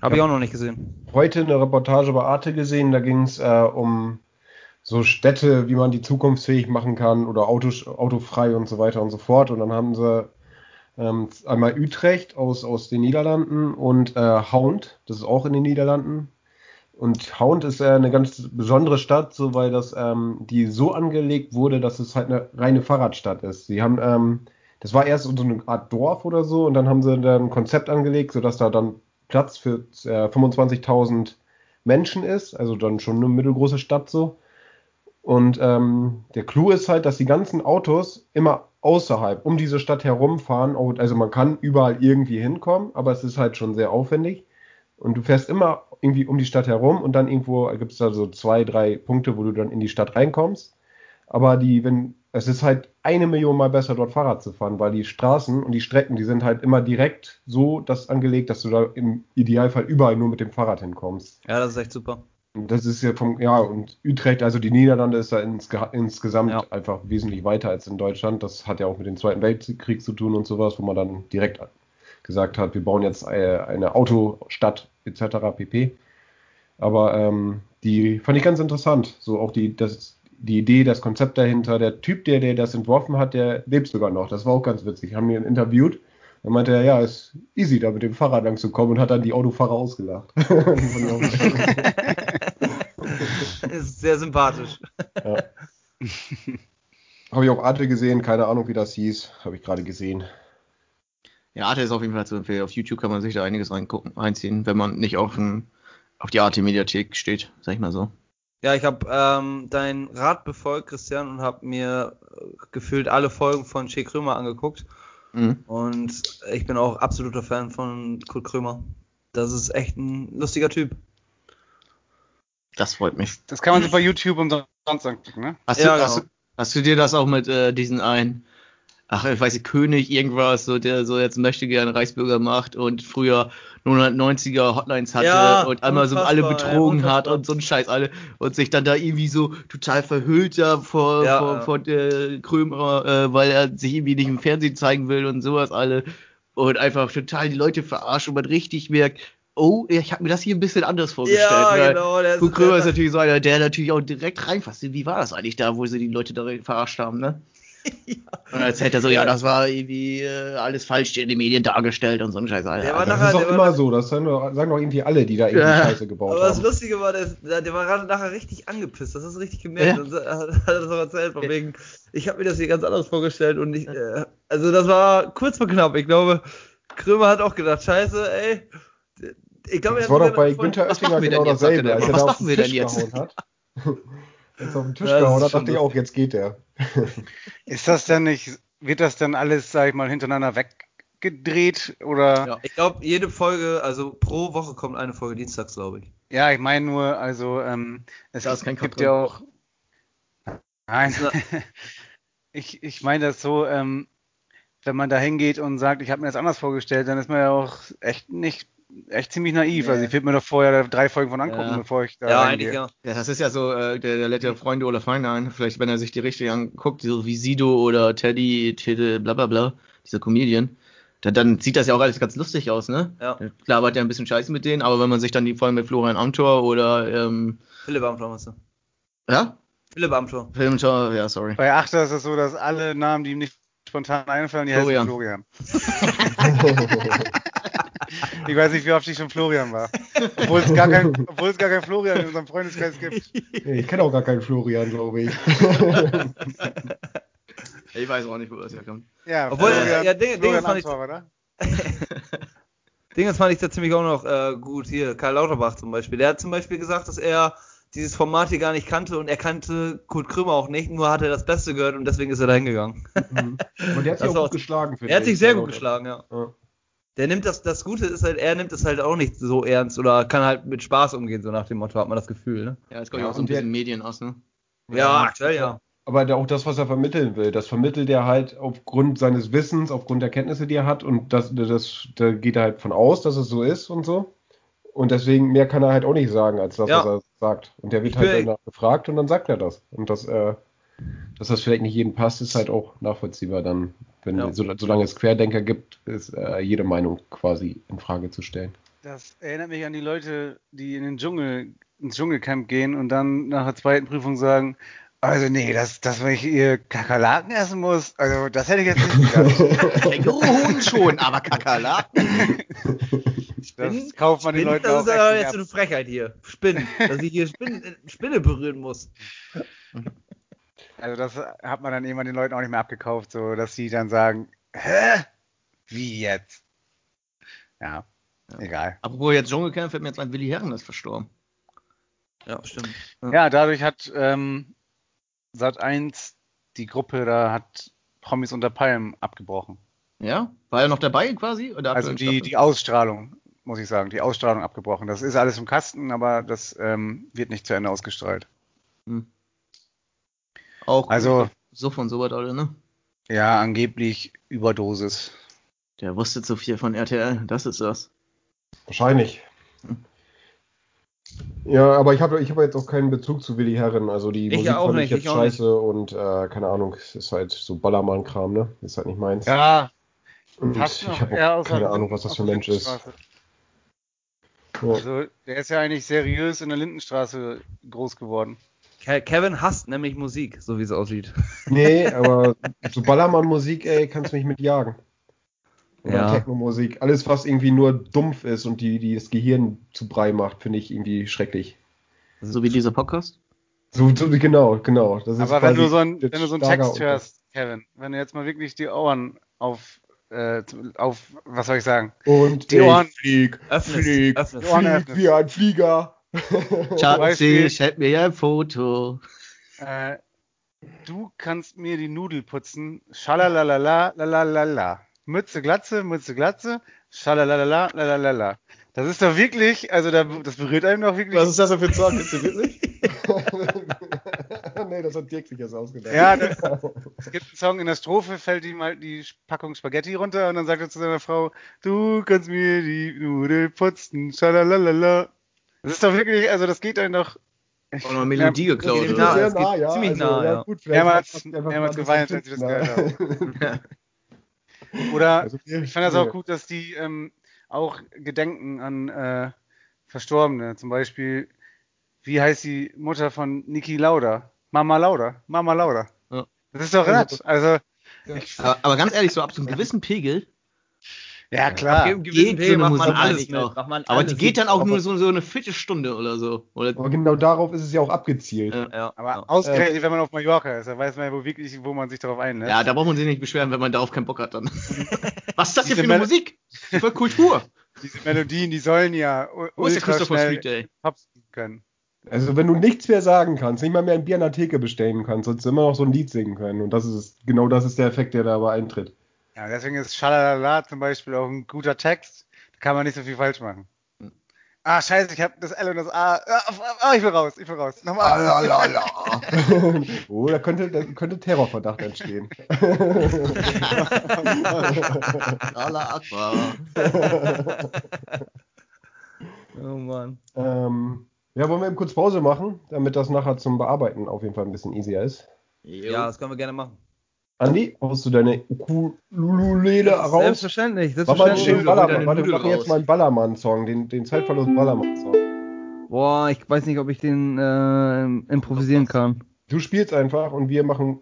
Habe ich auch noch nicht gesehen. Heute eine Reportage bei Arte gesehen, da ging es äh, um so Städte, wie man die zukunftsfähig machen kann oder Autos, autofrei und so weiter und so fort. Und dann haben sie ähm, einmal Utrecht aus, aus den Niederlanden und äh, Hound, das ist auch in den Niederlanden. Und Hound ist äh, eine ganz besondere Stadt, so weil das ähm, die so angelegt wurde, dass es halt eine reine Fahrradstadt ist. Sie haben, ähm, das war erst so eine Art Dorf oder so und dann haben sie dann ein Konzept angelegt, sodass da dann Platz für äh, 25.000 Menschen ist, also dann schon eine mittelgroße Stadt so. Und ähm, der Clou ist halt, dass die ganzen Autos immer außerhalb um diese Stadt herumfahren. Also man kann überall irgendwie hinkommen, aber es ist halt schon sehr aufwendig. Und du fährst immer irgendwie um die Stadt herum und dann irgendwo gibt es da so zwei, drei Punkte, wo du dann in die Stadt reinkommst. Aber die, wenn, es ist halt eine Million Mal besser, dort Fahrrad zu fahren, weil die Straßen und die Strecken, die sind halt immer direkt so das angelegt, dass du da im Idealfall überall nur mit dem Fahrrad hinkommst. Ja, das ist echt super. Das ist ja vom, ja, und Utrecht, also die Niederlande ist da ins, insgesamt ja. einfach wesentlich weiter als in Deutschland. Das hat ja auch mit dem Zweiten Weltkrieg zu tun und sowas, wo man dann direkt gesagt hat, wir bauen jetzt äh, eine Autostadt etc. pp. Aber ähm, die fand ich ganz interessant. So auch die, das, die Idee, das Konzept dahinter. Der Typ, der, der das entworfen hat, der lebt sogar noch. Das war auch ganz witzig. Haben wir ihn interviewt dann meinte er, ja, ist easy, da mit dem Fahrrad lang zu kommen und hat dann die Autofahrer ausgelacht. [laughs] [laughs] ist sehr sympathisch. Ja. Habe ich auch Arte gesehen, keine Ahnung, wie das hieß. Habe ich gerade gesehen. Ja, Arte ist auf jeden Fall zu empfehlen. Auf YouTube kann man sich da einiges reingucken, einziehen, wenn man nicht auf, ein, auf die Arte-Mediathek steht, sag ich mal so. Ja, ich habe ähm, dein Rat befolgt, Christian, und habe mir gefühlt alle Folgen von Che Krömer angeguckt. Mhm. Und ich bin auch absoluter Fan von Kurt Krömer. Das ist echt ein lustiger Typ. Das freut mich. Das kann man sich bei YouTube umsonst angucken, ne? Hast, ja, du, genau. hast, hast du dir das auch mit äh, diesen einen ach, ich weiß nicht, König irgendwas, so, der so jetzt möchte gerne Reichsbürger macht und früher 990er Hotlines hatte ja, und einmal so alle betrogen ja, hat und so ein Scheiß alle und sich dann da irgendwie so total verhüllt da vor, ja, vor, vor der Krömer, äh, weil er sich irgendwie nicht im Fernsehen zeigen will und sowas alle und einfach total die Leute verarscht und man richtig merkt, oh, ich habe mir das hier ein bisschen anders vorgestellt. Ja, genau. Der Krömer ist natürlich so einer, der natürlich auch direkt reinfasst. Wie war das eigentlich da, wo sie die Leute da verarscht haben, ne? Ja. Und dann erzählt er so, ja, das war irgendwie äh, alles falsch in den Medien dargestellt und so ein Scheiß. Der war nachher, das ist doch immer so, das sagen doch, sagen doch irgendwie alle, die da irgendwie ja. Scheiße gebaut Aber haben. Aber das Lustige war, der, der war gerade nachher richtig angepisst, das hast du richtig gemerkt. Ja. Und hat er das auch erzählt, von wegen, ich habe mir das hier ganz anders vorgestellt und ich, äh, also das war kurz vor knapp. Ich glaube, Krömer hat auch gedacht, scheiße, ey. Ich glaube, das war doch bei Günther Oettinger genau dasselbe, als er da auf den Tisch gehauen hat. [laughs] Jetzt auf den Tisch gehauen hat, dachte ich auch, jetzt geht der. [laughs] Ist das denn nicht, wird das dann alles, sag ich mal, hintereinander weggedreht oder? Ja, ich glaube, jede Folge, also pro Woche kommt eine Folge dienstags, glaube ich. Ja, ich meine nur, also ähm, es da ist kein gibt ja auch. Nein. [laughs] ich ich meine das so, ähm, wenn man da hingeht und sagt, ich habe mir das anders vorgestellt, dann ist man ja auch echt nicht echt ziemlich naiv. Yeah. Also ich will mir doch vorher drei Folgen von angucken, ja. bevor ich da Ja, eigentlich ja. Ja, das ist ja so, äh, der, der lädt ja Freunde oder Feinde ein. Vielleicht, wenn er sich die richtig anguckt, so wie Sido oder Teddy, Teddy, bla bla bla, dieser Comedian, dann, dann sieht das ja auch alles ganz lustig aus, ne? Ja. Klar arbeitet er ein bisschen scheiße mit denen, aber wenn man sich dann die Folgen mit Florian Amthor oder ähm, Philipp Amthor meinst du? Ja? Philipp Amthor. Philipp Amthor, ja, sorry. Bei Achter ist es so, dass alle Namen, die ihm nicht spontan einfallen, die Florian. heißen Florian. [laughs] [laughs] [laughs] Ich weiß nicht, wie oft ich schon Florian war. Obwohl es gar kein, obwohl es gar kein Florian in unserem Freundeskreis gibt. Ich kenne auch gar keinen Florian, glaube ich. [laughs] ich weiß auch nicht, wo das herkommt. Ja, obwohl, Florian, ja, Dinge, Dinge fand ich, oder? [laughs] Dinge fand ich da ziemlich auch noch äh, gut. Hier, Karl Lauterbach zum Beispiel. Der hat zum Beispiel gesagt, dass er dieses Format hier gar nicht kannte und er kannte Kurt Krümmer auch nicht, nur hat er das Beste gehört und deswegen ist er da hingegangen. Mhm. Und der hat sich auch gut geschlagen, finde Er hat sich sehr gut geschlagen, ja. ja der nimmt das, das Gute ist halt, er nimmt das halt auch nicht so ernst oder kann halt mit Spaß umgehen, so nach dem Motto, hat man das Gefühl, ne? Ja, es kommt ja auch so ein bisschen Medien aus, ne? Ja, ja aktuell ja. Aber auch das, was er vermitteln will, das vermittelt er halt aufgrund seines Wissens, aufgrund der Kenntnisse, die er hat und das, das, da geht er halt von aus, dass es so ist und so. Und deswegen mehr kann er halt auch nicht sagen, als das, ja. was er sagt. Und der wird ich halt danach gefragt und dann sagt er das. Und das, äh, dass das vielleicht nicht jedem passt, ist halt auch nachvollziehbar dann. Wenn, ja. so, solange es Querdenker gibt, ist äh, jede Meinung quasi in Frage zu stellen. Das erinnert mich an die Leute, die in den Dschungel, ins Dschungelcamp gehen und dann nach der zweiten Prüfung sagen, Also nee, dass, dass man hier Kakerlaken essen muss, also das hätte ich jetzt nicht gedacht. [laughs] Känguruhuhn schon, aber Kakerlaken. [laughs] Das kauft man den Spinnen, Leuten das auch ist aber jetzt nicht eine Frechheit hier. Spinnen. dass ich hier Spinnen, Spinne berühren muss. [laughs] Also das hat man dann irgendwann den Leuten auch nicht mehr abgekauft, so dass sie dann sagen, hä? Wie jetzt? Ja, egal. Apropos jetzt Dschungelcamp, fällt mir jetzt ein, Willi Herren ist verstorben. Ja, stimmt. Ja, dadurch hat ähm, Sat1 die Gruppe da hat Promis unter Palmen abgebrochen. Ja? War er noch dabei quasi? Oder Also die, die Ausstrahlung, muss ich sagen, die Ausstrahlung abgebrochen. Das ist alles im Kasten, aber das ähm, wird nicht zu Ende ausgestrahlt. Hm. Auch Also- so von so was alle, ne? Ja, angeblich Überdosis. Der wusste zu viel von RTL, das ist das. Wahrscheinlich. Ja, aber ich habe ich hab jetzt auch keinen Bezug zu Willi Herren. Also die Ich Musik fand nicht, ich jetzt ich auch scheiße und äh, keine Ahnung, es ist halt so Ballermann-Kram, ne? Ist halt nicht meins. Ja, und ich habe keine Ahnung, was das für ein Mensch ist. Ja. Also, der ist ja eigentlich seriös in der Lindenstraße groß geworden. Ke- Kevin hasst nämlich Musik, so wie es aussieht. [laughs] Nee, aber so Ballermann-Musik, ey, kannst mich mit jagen. Oder Ja. Techno-Musik. Alles, was irgendwie nur dumpf ist und die, die das Gehirn zu Brei macht, finde ich irgendwie schrecklich. So wie dieser Podcast? So, so genau, genau. Das ist Aber wenn du so, ein, der wenn du so einen Text hörst, Kevin, wenn du jetzt mal wirklich die Ohren auf, äh, auf, was soll ich sagen? Und Die Ohren- flieg, flieg, flieg öffnest. wie ein Flieger. Schatzi, schalt mir ein Foto. Äh, du kannst mir die Nudel putzen. Schalalalala, lalalala. Mütze Glatze, Mütze Glatze. Schalalalala, lalalala. Das ist doch wirklich, also da, das berührt einem doch wirklich. ist das denn für ein Song? Ist das wirklich? [laughs] nee, das hat Dirk sich jetzt ausgedacht. Ja, das- Es gibt einen Song, in der Strophe fällt ihm halt die Packung Spaghetti runter und dann sagt er zu seiner Frau, du kannst mir die Nudel putzen. Schalalalala. Das ist doch wirklich, also das geht einem doch. Auch noch eine Melodie geklaut, geht Das ist nah, nah, ja. ziemlich also, nah, ja. ja. Gut, Mehrmals- mehrmals mal geweint, ein als ich das gehört Oder [laughs] Also, ich fand das auch gut, dass die ähm, auch gedenken an äh, Verstorbene. Zum Beispiel, wie heißt die Mutter von Niki Lauda? Mama Lauda. Mama Lauda. Ja. Das ist doch nett. Also, ich, Aber, aber ganz ehrlich, so ab so einem gewissen Pegel. Ja klar. Ab gewissen Geht so Pegel eine macht man Musik alles eigentlich mit. auch. Macht man Aber alles die geht dann auch nur so, so eine Viertelstunde oder so. Oder, Aber genau darauf ist es ja auch abgezielt. Ja. Ja, Aber ja. ausgerechnet, wenn man auf Mallorca ist, da weiß man ja wo wirklich, wo man sich darauf einlässt. ja, da braucht man sich nicht beschweren, wenn man darauf keinen Bock hat dann. [laughs] Was ist das hier für eine Mel- Musik? Voll Kultur. [laughs] Diese Melodien, die sollen ja Wo ist der Christopher Street Day? können. Also wenn du nichts mehr sagen kannst, nicht mal mehr ein Bier an der Theke bestellen kannst, sollst du immer noch so ein Lied singen können. Und das ist genau das ist der Effekt, der dabei eintritt. Ja, deswegen ist Schalalala zum Beispiel auch ein guter Text. Da kann man nicht so viel falsch machen. Ah, scheiße, ich habe das L und das A. Ah, ah, ich will raus, ich will raus. Nochmal. Alalala. [laughs] oh, da könnte, da könnte Terrorverdacht entstehen. [laughs] Allah Akbar. [laughs] Oh Mann. ähm, ja, wollen wir eben kurz Pause machen, damit das nachher zum Bearbeiten auf jeden Fall ein bisschen easier ist. Ja, das können wir gerne machen. Andi, haust du deine Ukulele raus? Selbstverständlich, Mach mal selbstverständlich. Ballermann. Warte, wir machen jetzt mal einen Ballermann-Song, den, den Zeitverlust Ballermann-Song. Boah, ich weiß nicht, ob ich den äh, improvisieren kann. Du spielst einfach und wir machen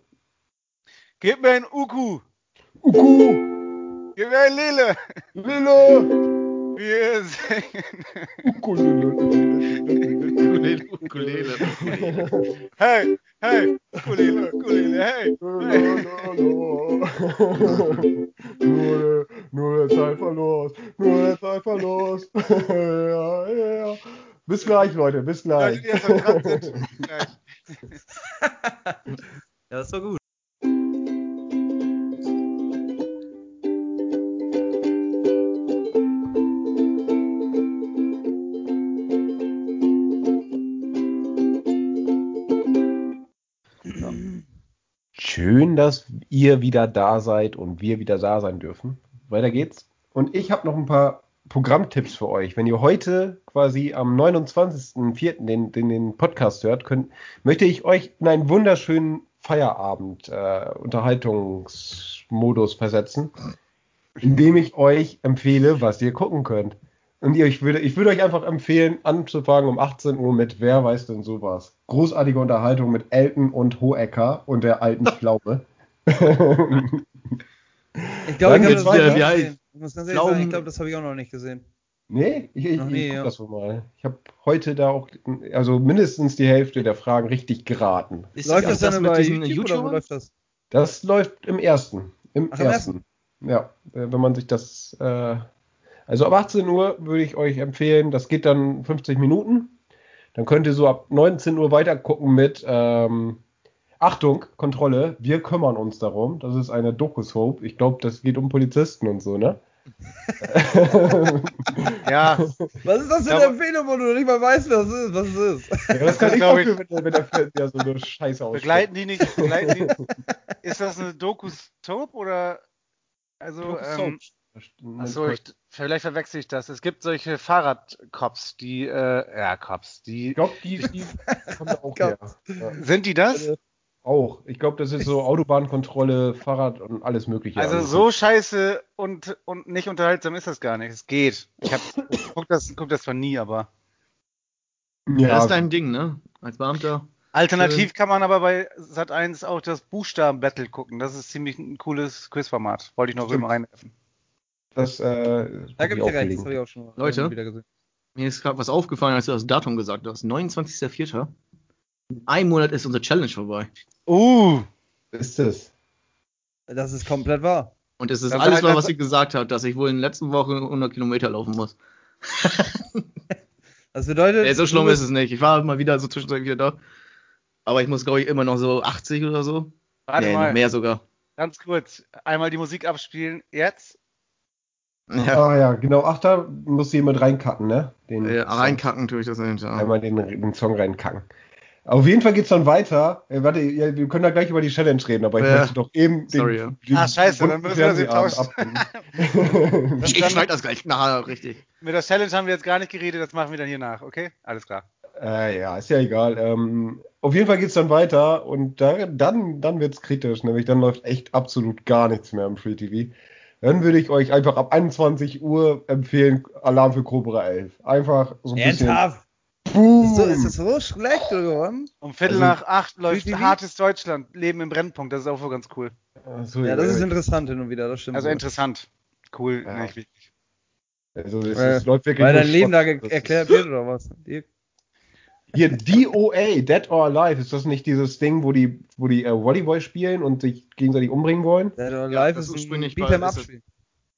Gib mir ein Uku. Uku, Gib mir ein Lele. Lille, Wir singen. Ukulele. [laughs] Ukulele, Ukulele. Hey, hey. Ukulele, Ukulele, hey. hey. nur, nur der Zeitverlust, nur der Zeitverlust. [laughs] ja, ja. Bis gleich, Leute, bis. Gleich. Ja, das war [laughs] gut. Schön, dass ihr wieder da seid und wir wieder da sein dürfen. Weiter geht's. Und ich habe noch ein paar Programmtipps für euch. Wenn ihr heute quasi am 29.04. Den, den, den Podcast hört, könnt, möchte ich euch in einen wunderschönen Feierabend äh, Unterhaltungsmodus versetzen, indem ich euch empfehle, was ihr gucken könnt. Und ihr, ich würde, ich würde euch einfach empfehlen, anzufangen um 18 Uhr mit Wer weiß denn sowas? Großartige Unterhaltung mit Elton und Hohecker und der alten [laughs] Pflaume. Ich glaube, Dann ich habe geht's das gesehen. Ich muss ganz ehrlich sagen, ich glaube, das habe ich auch noch nicht gesehen. nee, ich, ich, ich nie, guck ja. das wohl mal. Ich habe heute da auch, also mindestens die Hälfte der Fragen richtig geraten. Ist läuft das, dann mit über diesen YouTube oder wo läuft das? Das läuft im ersten. Im Ach, im ersten. Ja, äh, wenn man sich das. Äh, also ab 18 Uhr würde ich euch empfehlen, das geht dann 50 Minuten. Dann könnt ihr so ab 19 Uhr weiter gucken mit ähm, Achtung, Kontrolle, wir kümmern uns darum. Das ist eine Doku-Soap. Ich glaube, das geht um Polizisten und so, ne? [laughs] Ja, Was ist das für eine Empfehlung, wo du nicht mal weißt, was es ist? Was es ist? Ja, das kann Das [laughs] ich dafür, wenn, der- wenn der Film ja so eine Scheiße ausspricht. begleiten die nicht, begleiten die, [laughs] ist das eine Doku-Soap oder, also, ähm, Achso, ich, vielleicht verwechsel ich das. Es gibt solche Fahrradcops, die, äh, ja, Cops, die, Ich glaube, die, die [laughs] kommen da auch her. Ja. sind die das? Auch. Ich glaube, das ist so Autobahnkontrolle, Fahrrad und alles Mögliche. Also so scheiße und, und nicht unterhaltsam ist das gar nicht. Es geht. Ich hab, guck das, guck das zwar nie, aber. Das Ja, ist dein Ding, ne? Als Beamter. Alternativ kann man aber bei Sat1 auch das Buchstaben-Battle gucken. Das ist ziemlich ein cooles Quizformat. Wollte ich noch Stimmt. immer reinwerfen. Das, äh, Da gibt es recht, das gelesen. habe ich auch schon mal Leute? wieder gesehen. Mir ist gerade was aufgefallen, als du das Datum gesagt hast. 29.04. In einem Monat ist unsere Challenge vorbei. Uh! Ist es. Das ist komplett wahr. Und es ist Das alles wahr, was ich gesagt habe, dass ich wohl in den letzten Wochen 100 Kilometer laufen muss. [laughs] Das bedeutet. Ey, so schlimm ist es nicht. Ich war mal wieder so zwischendurch wieder da. Aber ich muss, glaube ich, immer noch so 80 oder so. Warte nee, mal, mehr sogar. ganz kurz. Einmal die Musik abspielen. Jetzt? Ja, Ah ja, genau. Ach, da muss jemand reinkacken, ne? Den äh, reinkacken tue ich das nicht. Ja. Einmal den, den Song reinkacken. Auf jeden Fall geht's dann weiter. Äh, warte, ja, wir können da gleich über die Challenge reden, aber ich Ja. möchte doch eben den, Sorry, ja. den Ah, scheiße, dann müssen wir Fernsehabend tauschen. [laughs] Ich schneide das gleich nachher richtig. Mit der Challenge haben wir jetzt gar nicht geredet, das machen wir dann hier nach, okay? Alles klar. äh, ja, ist ja egal. Ähm, auf jeden Fall geht's dann weiter und da, dann, dann wird's kritisch, nämlich dann läuft echt absolut gar nichts mehr im Free TV. Dann würde ich euch einfach ab 21 Uhr empfehlen, Alarm für Cobra 11. Einfach so ein Ernsthaft? bisschen. Boom. Ist, so, ist das so schlecht geworden? Um Viertel Also, nach acht läuft wie- wie- Hartes Deutschland, Leben im Brennpunkt. Das ist auch wohl ganz cool. So, Ja, das ist äh, interessant hin und wieder, das stimmt. Also wohl. interessant. Cool. Ja. Nicht wirklich. Also es, Äh, es läuft wirklich Weil dein Leben da Schrott. Das erklärt ist- wird oder was? Hier, DOA, Dead or Alive, ist das nicht dieses Ding, wo die, wo die äh, Volleyball spielen und sich gegenseitig umbringen wollen? Dead or Ja, Alive das ist ein ursprünglich Beat'em war- ist Up-Spiel.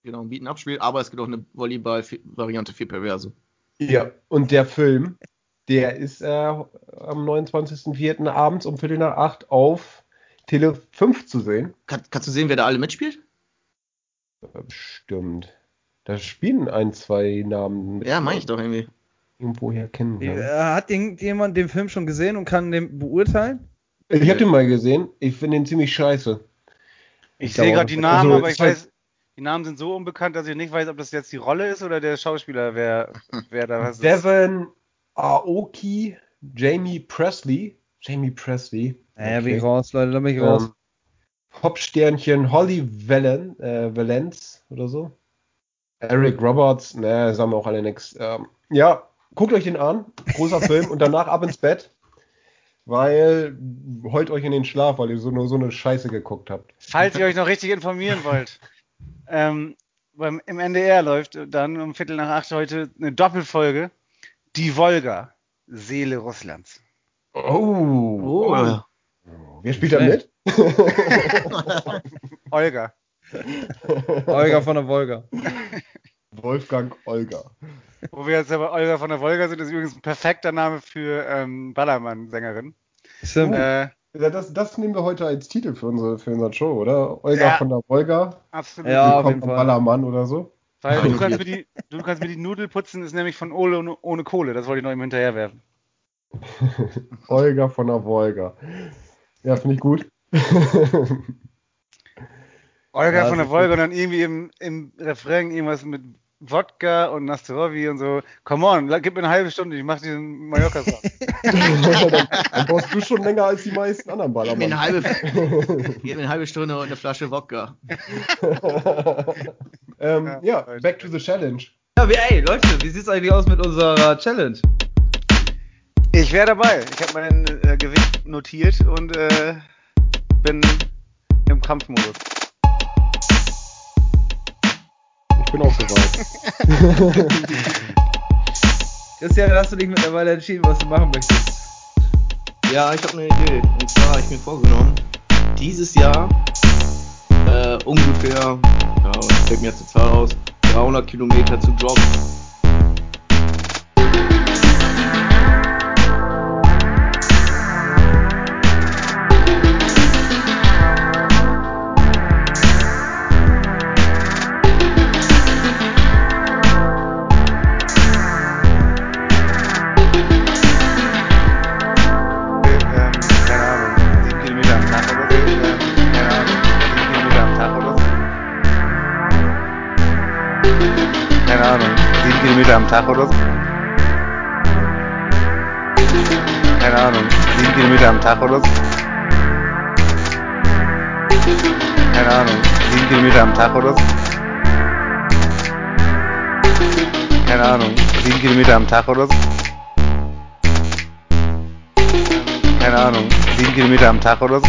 Genau, ein Beaten Abspiel, aber es gibt auch eine Volleyball-Variante für Perverse. Ja. Und der Film, der ist äh, am 29.04. abends um Viertel nach acht auf Tele 5 zu sehen. Kann, kannst du sehen, wer da alle mitspielt? Äh, Stimmt. Da spielen ein, zwei Namen mit. Ja, meine ich doch irgendwie. Irgendwoher kennen. Äh, Ja. Hat irgendjemand den Film schon gesehen und kann den beurteilen? Ich habe den mal gesehen. Ich finde den ziemlich scheiße. Ich Ich sehe gerade die Namen, also, aber ist ich weiß, die Namen sind so unbekannt, dass ich nicht weiß, ob das jetzt die Rolle ist oder der Schauspieler, wer, wer da was ist. Devon Aoki, Jamie Presley. Jamie Presley. Ja, bin ich raus, Leute, da bin ich raus. Ähm, Popsternchen Holly Valen, äh, Valence oder so. Eric Roberts, ne, sagen wir auch alle nix. Ähm, ja, guckt euch den an, großer Film und danach ab ins Bett, weil heult euch in den Schlaf, weil ihr so nur so eine Scheiße geguckt habt. Falls ihr euch noch richtig informieren wollt. ähm, beim, Im NDR läuft dann um Viertel nach acht heute eine Doppelfolge. Die Wolga. Seele Russlands. Oh, Oh, wer spielt da mit? [laughs] [laughs] Olga. Olga von der Wolga. [laughs] Wolfgang Olga. Wo wir jetzt aber Olga von der Wolga sind, ist übrigens ein perfekter Name für ähm, Ballermann-Sängerin. Äh, Ja, das, das nehmen wir heute als Titel für unsere, für unsere Show, oder? Olga Ja. von der Wolga. absolut. Ja, auf jeden Fall. Ballermann oder so. Weil du ich- kannst, mir die, du kannst mir die Nudel putzen, ist nämlich von Ole ohne, ohne Kohle. Das wollte ich noch eben hinterherwerfen. [laughs] Olga von der Wolga. Ja, finde ich gut. Olga Ja, von der das ist Wolga und dann irgendwie im, im Refrain irgendwas mit Wodka und Nastorovi und so. Come on, gib mir eine halbe Stunde, ich mach diesen Mallorca-Song. dann, [laughs] [laughs] dann brauchst du schon länger als die meisten anderen Gib mir eine Ballermann. halbe, [laughs] gib mir eine halbe Stunde und eine Flasche Wodka. ähm, Ja, ja, back to the challenge. Ja, wie, ey, Leute, wie sieht's eigentlich aus mit unserer Challenge? Ich wäre dabei. Ich habe mein äh, Gewicht notiert und äh, bin im Kampfmodus. Bin auch soweit. [laughs] Christian, hast du dich mittlerweile entschieden, was du machen möchtest? Ja, ich habe eine Idee. Und zwar habe ich mir vorgenommen, dieses Jahr äh, ungefähr, ja, was fällt mir jetzt die Zahl aus, 300 Kilometer zu joggen. Instagram تقارب Helal Zil girmeyeceğim takarız. Helal Zil girmeyeceğim takarız. Helal Zil girmeyeceğim takarız. Helal Zil girmeyeceğim takarız.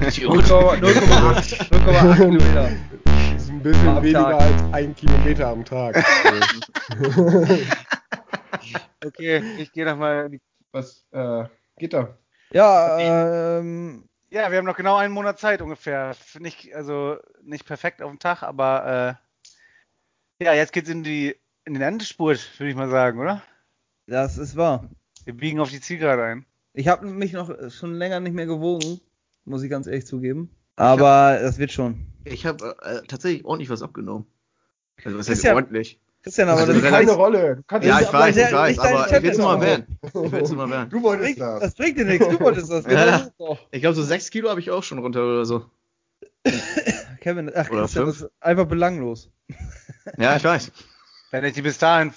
Idiot. 0,0,0,0 bisschen Am weniger Tag. als ein Kilometer am Tag. [laughs] Okay, ich gehe nochmal. Was äh, geht da? Ja, ähm, Ja, wir haben noch genau einen Monat Zeit ungefähr. Nicht, also nicht perfekt auf den Tag, aber äh, ja, jetzt geht's in die in den Endspurt, würde ich mal sagen, oder? das ist wahr. Wir biegen auf die Zielgerade ein. Ich habe mich noch schon länger nicht mehr gewogen, muss ich ganz ehrlich zugeben. Aber das wird schon. Ich habe äh, tatsächlich ordentlich was abgenommen. Also was Ist heißt ja- ordentlich? Christian, aber Also das, Spielt relativ- keine Rolle. Ja, ich weiß, ich weiß, aber ich will es nur Champion erwähnen. Ich will es nur erwähnen. Du wolltest bringt, das. das bringt dir nichts, du wolltest das. Genau Ja. ist. Ich glaube, so 6 Kilo habe ich auch schon runter oder so. [laughs] Kevin, ach, Oder Christian, fünf. das ist einfach belanglos. Ja, ich weiß. Wenn ich die bis dahin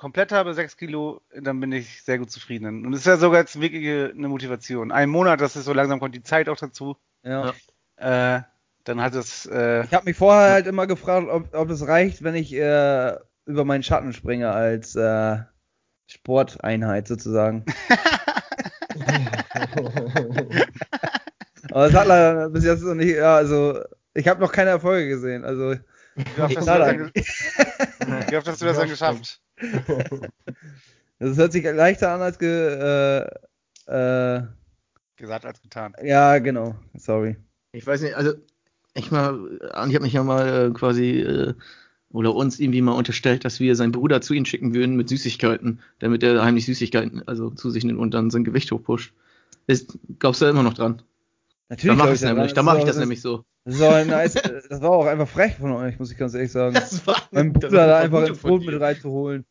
komplett habe, sechs Kilo, dann bin ich sehr gut zufrieden. Und es ist ja sogar jetzt wirklich eine Motivation. Ein Monat, das ist so langsam kommt die Zeit auch dazu. Ja. Äh, dann hat es äh, Ich habe mich vorher halt immer gefragt, ob, ob es reicht, wenn ich äh, über meinen Schatten springe als äh, Sporteinheit sozusagen. [laughs] Aber es hat leider bis jetzt noch nicht, ja, also ich habe noch keine Erfolge gesehen. Also wie oft hast du das, dann, [laughs] oft hast du das dann geschafft? [laughs] das hört sich leichter an als ge, äh, äh, Gesagt als getan. ja genau, sorry. Ich weiß nicht, also ich mal, Andi hat mich ja mal äh, quasi äh, oder uns irgendwie mal unterstellt, dass wir seinen Bruder zu ihm schicken würden mit Süßigkeiten, damit er heimlich Süßigkeiten also zu sich nimmt und dann sein Gewicht hochpusht. Ist, glaubst du da immer noch dran? Natürlich Da mache ich nämlich, da mache ich auch- das nämlich so. Das, ein nice, das war auch einfach frech von euch, muss ich ganz ehrlich sagen. [laughs] Das war das Bruder war da einfach ins Brot mit reinzuholen.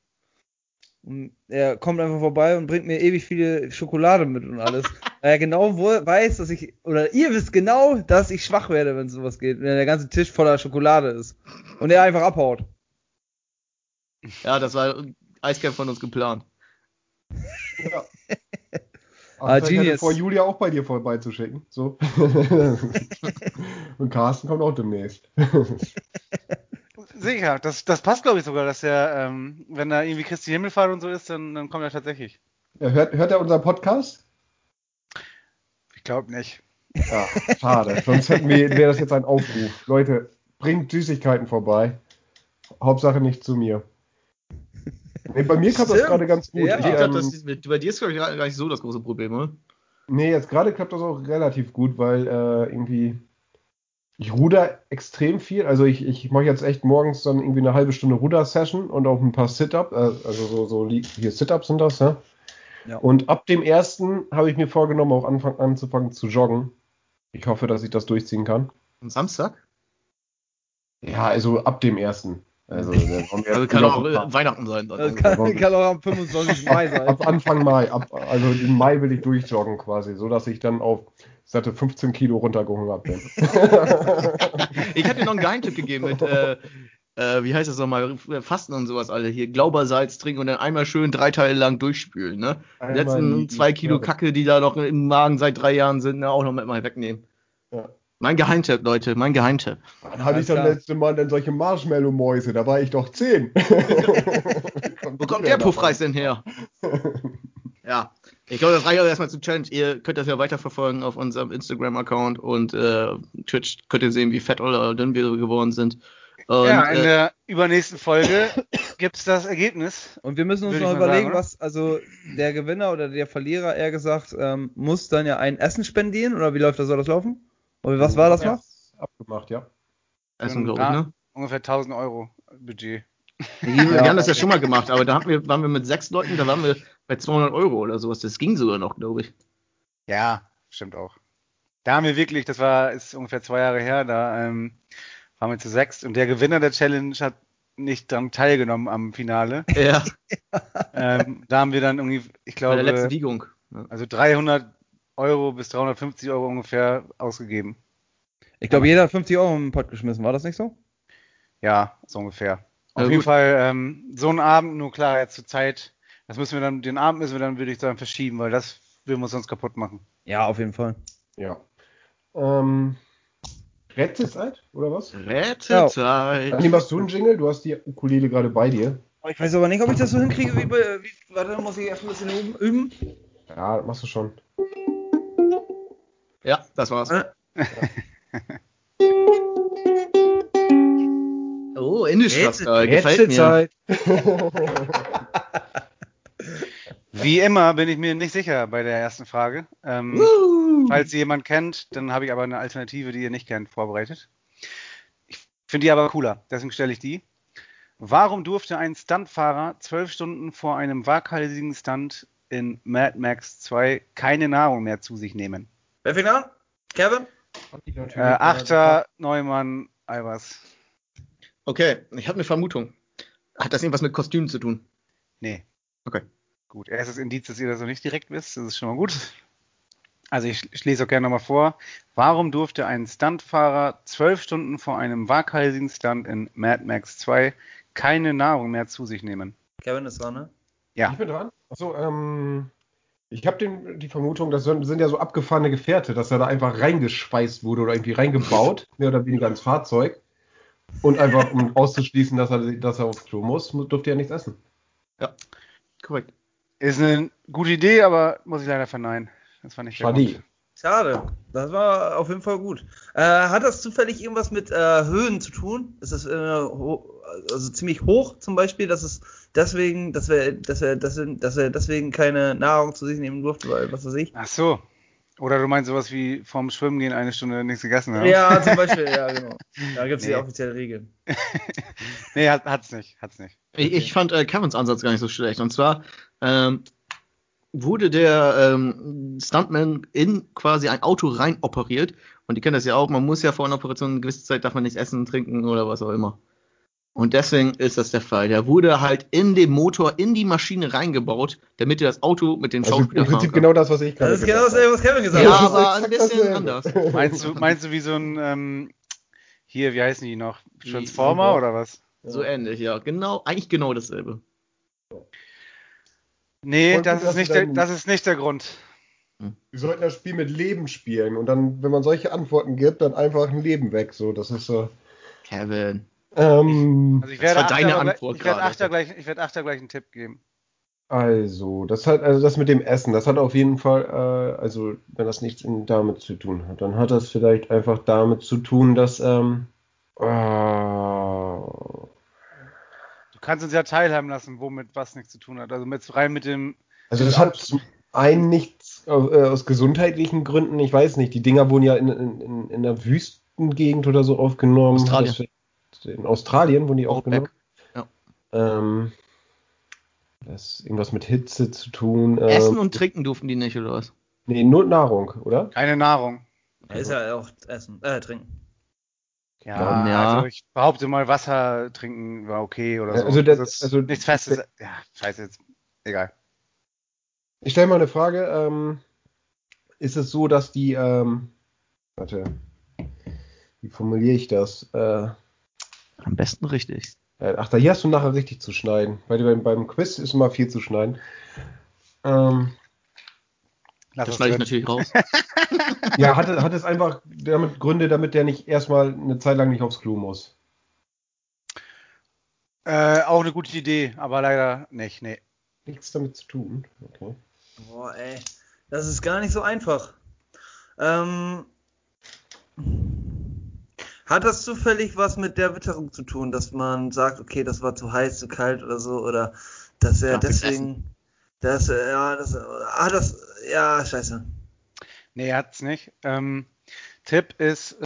Und er kommt einfach vorbei und bringt mir ewig viele Schokolade mit und alles. [laughs] Weil er genau weiß, dass ich, oder ihr wisst genau, dass ich schwach werde, wenn sowas geht, wenn der ganze Tisch voller Schokolade ist. Und er einfach abhaut. Ja, das war eiskalt von uns geplant. Ja. [laughs] Ah, Aber ich hatte Genius. vor, Julia auch bei dir vorbeizuschicken. So. [laughs] Und Carsten kommt auch demnächst. Sicher, das, das passt glaube ich sogar, dass er, ähm, wenn da irgendwie Christi Himmelfahrt und so ist, dann, dann kommt er tatsächlich. Ja, hört, hört er unseren Podcast? Ich glaube nicht. Ja, schade. Sonst hätten wir, wäre das jetzt ein Aufruf. Leute, bringt Süßigkeiten vorbei. Hauptsache nicht zu mir. Nee, bei mir klappt das gerade ganz gut. Ja. Ich Ähm, das bei dir ist, glaube ich, gar nicht so das große Problem, oder? Nee, jetzt gerade klappt das auch relativ gut, weil äh, irgendwie ich ruder extrem viel. Also ich, ich mache jetzt echt morgens dann irgendwie eine halbe Stunde Ruder-Session und auch ein paar Sit-Ups, äh, also so, so hier Sit-Ups sind das, ja. Ja. Und ab dem ersten habe ich mir vorgenommen, auch anfang, anzufangen zu joggen. Ich hoffe, dass ich das durchziehen kann. Am Samstag? Ja, also ab dem ersten. Also, dann wir [laughs] Also kann auch Weihnachten sein. Das kann, [laughs] kann auch am 25. Mai sein. Ab Anfang Mai, ab, also im Mai will ich durchjoggen quasi, so dass ich dann auf satte 15 Kilo runtergehungert bin. [laughs] Ich dir noch einen Geheimtipp gegeben mit, äh, äh, wie heißt das nochmal, Fasten und sowas alle hier, Glaubersalz trinken und dann einmal schön drei Teile lang durchspülen, ne? Die letzten zwei Kilo ja. Kacke, die da noch im Magen seit drei Jahren sind, ne, auch noch mit mal wegnehmen. Ja. Mein Geheimtipp, Leute, mein Geheimtipp. Wann hatte ich das letzte Mal denn solche Marshmallow-Mäuse? Da war ich doch zehn. [laughs] Wo kommt der Puffreis denn her? [laughs] Ja, ich glaube, das reicht auch erstmal zu Challenge. Ihr könnt das ja weiterverfolgen auf unserem Instagram-Account und äh, Twitch könnt ihr sehen, wie fett oder dünn wir geworden sind. Und, ja, in äh, der übernächsten Folge gibt's das Ergebnis. Und wir müssen uns noch überlegen, sagen, was, also der Gewinner oder der Verlierer, eher gesagt, ähm, muss dann ja ein Essen spendieren oder wie läuft das, soll das laufen? Oder was war das noch? Abgemacht, ja. Essen, glaube ich, ne? Ungefähr 1000 Euro Budget. Wir, wir haben das ja schon mal gemacht, aber da wir, waren wir mit sechs Leuten, da waren wir bei 200 Euro oder sowas. Das ging sogar noch, glaube ich. Ja, stimmt auch. Da haben wir wirklich, das war, ist ungefähr zwei Jahre her, da ähm, waren wir zu sechs und der Gewinner der Challenge hat nicht daran teilgenommen am Finale. Ja, [laughs] ähm, da haben wir dann irgendwie, ich bei der letzten glaube, Wiegung. Ja. also 300 Euro bis 350 Euro ungefähr ausgegeben. Ich glaube, jeder hat 50 Euro im Pott geschmissen, war das nicht so? Ja, so ungefähr. Ja, Auf jeden gut. Fall ähm, so ein Abend, nur klar, jetzt zur Zeit, das müssen wir dann, den Abend müssen wir dann, würde ich sagen, verschieben, weil das will wir sonst kaputt machen. Ja, auf jeden Fall. Ja. Ähm, Rätselzeit, oder was? Rätselzeit. Anni, machst du einen Jingle? Du hast die Ukulele gerade bei dir. Ich weiß aber nicht, ob ich das so hinkriege, wie bei, wie, warte, muss ich erst ein bisschen üben. üben. Ja, das machst du schon. Ja, das war's. Äh. [laughs] [laughs] Oh, Indischraster, Rätsel- gefällt mir. [laughs] Wie immer bin ich mir nicht sicher bei der ersten Frage. Ähm, falls ihr jemand kennt, dann habe ich aber eine Alternative, die ihr nicht kennt, vorbereitet. Ich finde die aber cooler, deswegen stelle ich die. Warum durfte ein Stuntfahrer zwölf Stunden vor einem waghalsigen Stunt in Mad Max 2 keine Nahrung mehr zu sich nehmen? Wer fängt an? Kevin? Äh, Achter, Neumann, Albers. Okay, ich habe eine Vermutung. Hat das irgendwas mit Kostümen zu tun? Nee. Okay. Gut, erstes Indiz, dass ihr das noch nicht direkt wisst, das ist schon mal gut. Also ich, ich lese auch gerne nochmal vor. Warum durfte ein Stuntfahrer zwölf Stunden vor einem waghalsigen Stunt in Mad Max 2 keine Nahrung mehr zu sich nehmen? Kevin ist dran, ne? Ja. Ich bin dran. Achso, ähm, ich habe die Vermutung, das sind, sind ja so abgefahrene Gefährte, dass er da einfach reingeschweißt wurde oder irgendwie reingebaut, [laughs] mehr oder weniger ins Fahrzeug. Und einfach, um auszuschließen, dass er, dass er aufs Klo muss, mu- durfte er nichts essen. Korrekt. Ist eine gute Idee, aber muss ich leider verneinen. Das war nicht Schade. Schade. Das war auf jeden Fall gut. Äh, hat das zufällig irgendwas mit äh, Höhen zu tun? Ist das äh, also ziemlich hoch zum Beispiel, dass es deswegen, dass wir, dass er, dass er, dass er deswegen keine Nahrung zu sich nehmen durfte, weil was weiß ich? Ach so. Oder du meinst sowas wie vom Schwimmen gehen eine Stunde nichts gegessen haben? Ja, zum Beispiel, ja, genau. [laughs] Da gibt es Nee. die offizielle Regeln. [laughs] Nee, hat, hat's nicht. Hat's nicht. Ich, ich fand äh, Kevins Ansatz gar nicht so schlecht. Und zwar ähm, wurde der ähm, Stuntman in quasi ein Auto rein operiert. Und die kennen das ja auch, man muss ja vor einer Operation eine gewisse Zeit darf man nichts essen, trinken oder was auch immer. Und deswegen ist das der Fall. Der wurde halt in den Motor, in die Maschine reingebaut, damit er das Auto mit dem Also im Schauspieler fahren Prinzip kann. genau das, was ich gerade Das ist genau gesagt dasselbe, was Kevin gesagt Ja, hat. das ist aber ein bisschen anders. [laughs] Meinst du, meinst du wie so ein, ähm, hier, wie heißen die noch? Transformer oder was? So ähnlich, ja. Genau, eigentlich genau dasselbe. Nee, das ist, nicht der, das ist nicht der Grund. Wir sollten das Spiel mit Leben spielen und dann, wenn man solche Antworten gibt, dann einfach ein Leben weg. So, das ist so. Kevin. Ähm, Also ich Das werde war deine Achter, Antwort ich werde. Achter gleich, ich werde Achter gleich einen Tipp geben. also, das hat, also das mit dem Essen, das hat auf jeden Fall, äh, also wenn das nichts in, damit zu tun hat, dann hat das vielleicht einfach damit zu tun, dass, ähm, äh, Du kannst uns ja teilhaben lassen, womit was nichts zu tun hat. Also mit rein mit dem. also das hat zum einen nichts äh, aus gesundheitlichen Gründen, ich weiß nicht, die Dinger wurden ja in, in, in, in der Wüstengegend oder so aufgenommen. Australien. Das, in Australien wurden die aufgenommen. Outback. Ähm, das ist irgendwas mit Hitze zu tun. Ähm, Essen und trinken durften die nicht, oder was? Nee, nur Nahrung, oder? Keine Nahrung. Ist ja auch Essen, äh, trinken. Ja, Ja. also ich behaupte mal, Wasser trinken war okay oder so. Also das- ist also- nichts Festes. Ja, scheiße jetzt. Egal. Ich stelle mal eine Frage. Ähm, ist es so, dass die, ähm, warte, wie formuliere ich das? Äh, Am besten richtig. äh, ach, da hier hast du nachher richtig zu schneiden. Weil beim, beim Quiz ist immer viel zu schneiden. Ähm, Lass Das schneide ich natürlich raus. [laughs] Ja, hat, hat es einfach damit Gründe, damit der nicht erstmal eine Zeit lang nicht aufs Klo muss. Äh, auch eine gute Idee, aber leider nicht, nee. Nichts damit zu tun. Okay. Boah, ey. Das ist gar nicht so einfach. Ähm, hat das zufällig was mit der Witterung zu tun, dass man sagt, okay, das war zu heiß, zu kalt oder so, oder dass er Nach deswegen, dass er, ja, das, ah, das, ja, scheiße. Nee, hat's nicht. Ähm, Tipp ist,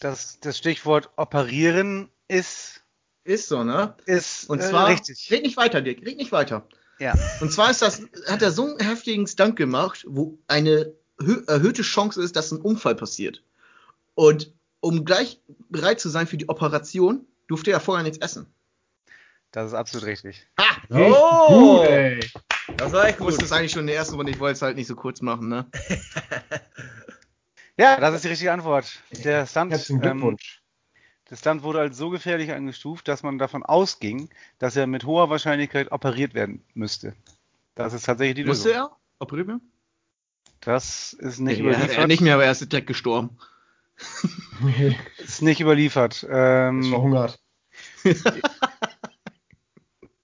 dass das Stichwort operieren ist, Ist so, ne? ist Und äh, zwar, richtig. red nicht weiter, Dick, red nicht weiter. Ja. Und zwar ist das, hat er so einen heftigen Stunt gemacht, wo eine hö- erhöhte Chance ist, dass ein Unfall passiert. Und um gleich bereit zu sein für die Operation, durfte er vorher nichts essen. Das ist absolut richtig. Richtig Oh! gut, ey. Das war echt Ich gut. wusste es eigentlich schon in der ersten Runde, ich wollte es halt nicht so kurz machen, ne? [laughs] Ja, das ist die richtige Antwort. Der Stunt, Herzlichen ähm, Glückwunsch. der Stunt wurde als so gefährlich eingestuft, dass man davon ausging, dass er mit hoher Wahrscheinlichkeit operiert werden müsste. Das ist tatsächlich die Musste Lösung. er? Operiert werden? Das ist nicht er, überliefert. er nicht mehr, aber er ist direkt gestorben. [laughs] Ist nicht überliefert. Ist Ähm, verhungert. [laughs]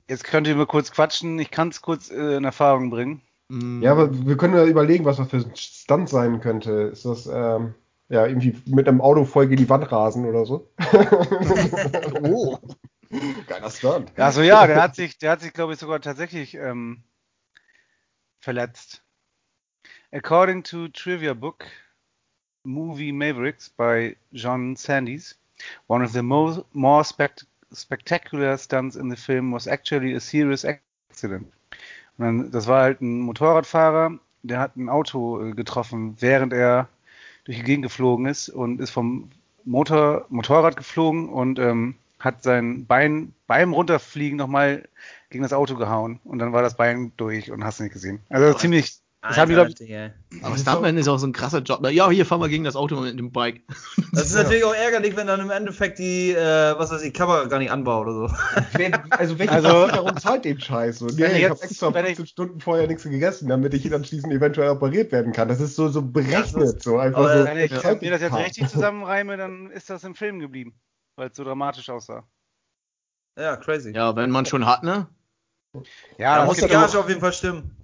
jetzt könnt ihr mir kurz quatschen. Ich kann es kurz äh, in Erfahrung bringen. Mm. Ja, aber wir können ja überlegen, was das für ein Stunt sein könnte. Ist das, ähm, ja, irgendwie mit einem Auto voll gegen die Wand rasen oder so? [laughs] Oh. Geiler Stunt. Also ja, der hat sich, der hat sich, glaube ich, sogar tatsächlich ähm, verletzt. According to Trivia Book, Movie Mavericks by John Sandys, one of the mo more spect spectacular stunts in the film was actually a serious accident. Und dann, das war halt ein Motorradfahrer, der hat ein Auto äh, getroffen, während er durch die Gegend geflogen ist und ist vom Motor, Motorrad geflogen und ähm, hat sein Bein beim Runterfliegen nochmal gegen das Auto gehauen und dann war das Bein durch und hast nicht gesehen. Also ziemlich. Das haben die, glaub ich. Aber Stuntman ist auch so ein krasser Job. Ja, hier fahren wir gegen das Auto mit dem Bike. [laughs] Das ist natürlich auch ärgerlich, wenn dann im Endeffekt die, äh, was weiß ich, Kamera gar nicht anbaut oder so. Wer, also welche Also- Versicherung zahlt den Scheiß? So, Wenn nee, ich habe extra wenn ich- 15 Stunden vorher nichts gegessen, damit ich anschließend eventuell operiert werden kann. Das ist so, so berechnet, so einfach aber so. wenn ich Ja. mir das jetzt richtig zusammenreime, dann ist das im Film geblieben, weil es so dramatisch aussah. Ja, crazy. Ja, wenn man schon hat, ne? Ja, da muss die Gage auf jeden Fall stimmen.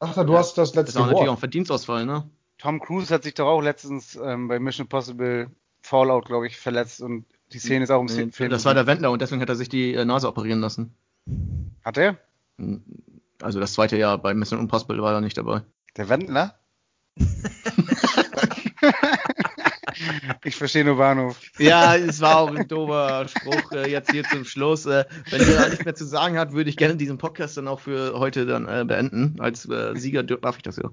Ach, du hast das Das ist letzte auch natürlich auch ein Verdienstausfall, ne? Tom Cruise hat sich doch auch letztens ähm, bei Mission Impossible Fallout, glaube ich, verletzt und die Szene ist auch im Nee, Film. Das war der Wendler und deswegen hat er sich die äh, Nase operieren lassen. Hat er? Also das zweite Jahr bei Mission Impossible war er nicht dabei. Der Wendler? [laughs] ich verstehe nur Bahnhof. Ja, es war auch ein doofer Spruch äh, jetzt hier zum Schluss. Äh, wenn ihr da nichts mehr zu sagen habt, würde ich gerne diesen Podcast dann auch für heute dann äh, beenden. Als äh, Sieger darf ich das ja.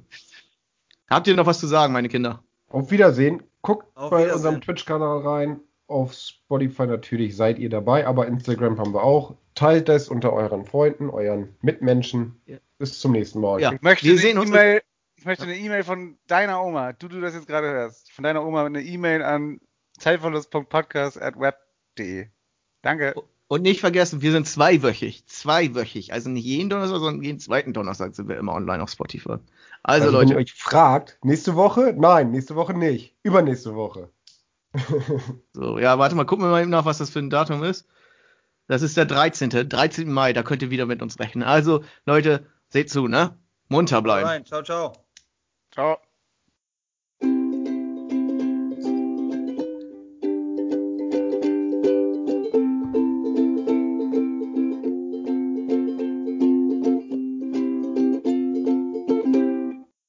Habt ihr noch was zu sagen, meine Kinder? Auf Wiedersehen. Guckt Auf bei Wiedersehen. unserem Twitch-Kanal rein. Auf Spotify natürlich seid ihr dabei, aber Instagram haben wir auch. Teilt das unter euren Freunden, euren Mitmenschen. Ja. Bis zum nächsten Mal. Ja. Ich möchte Wir sehen uns- E-Mail, ich möchte eine E-Mail von deiner Oma, du, du das jetzt gerade hörst, von deiner Oma eine E-Mail an zeitverlust.podcast@web.de. Danke. Und nicht vergessen, wir sind zweiwöchig. Zweiwöchig. Also nicht jeden Donnerstag, sondern jeden zweiten Donnerstag sind wir immer online auf Spotify. Also, Also, wenn ihr Leute, euch fragt, nächste Woche? Nein, nächste Woche nicht. Übernächste Woche. [laughs] so, ja, warte mal, gucken wir mal eben nach, was das für ein Datum ist. Das ist der 13. 13. Mai, da könnt ihr wieder mit uns rechnen. Also, Leute, seht zu, ne? Munter bleiben. Rein. Ciao, ciao. Ciao.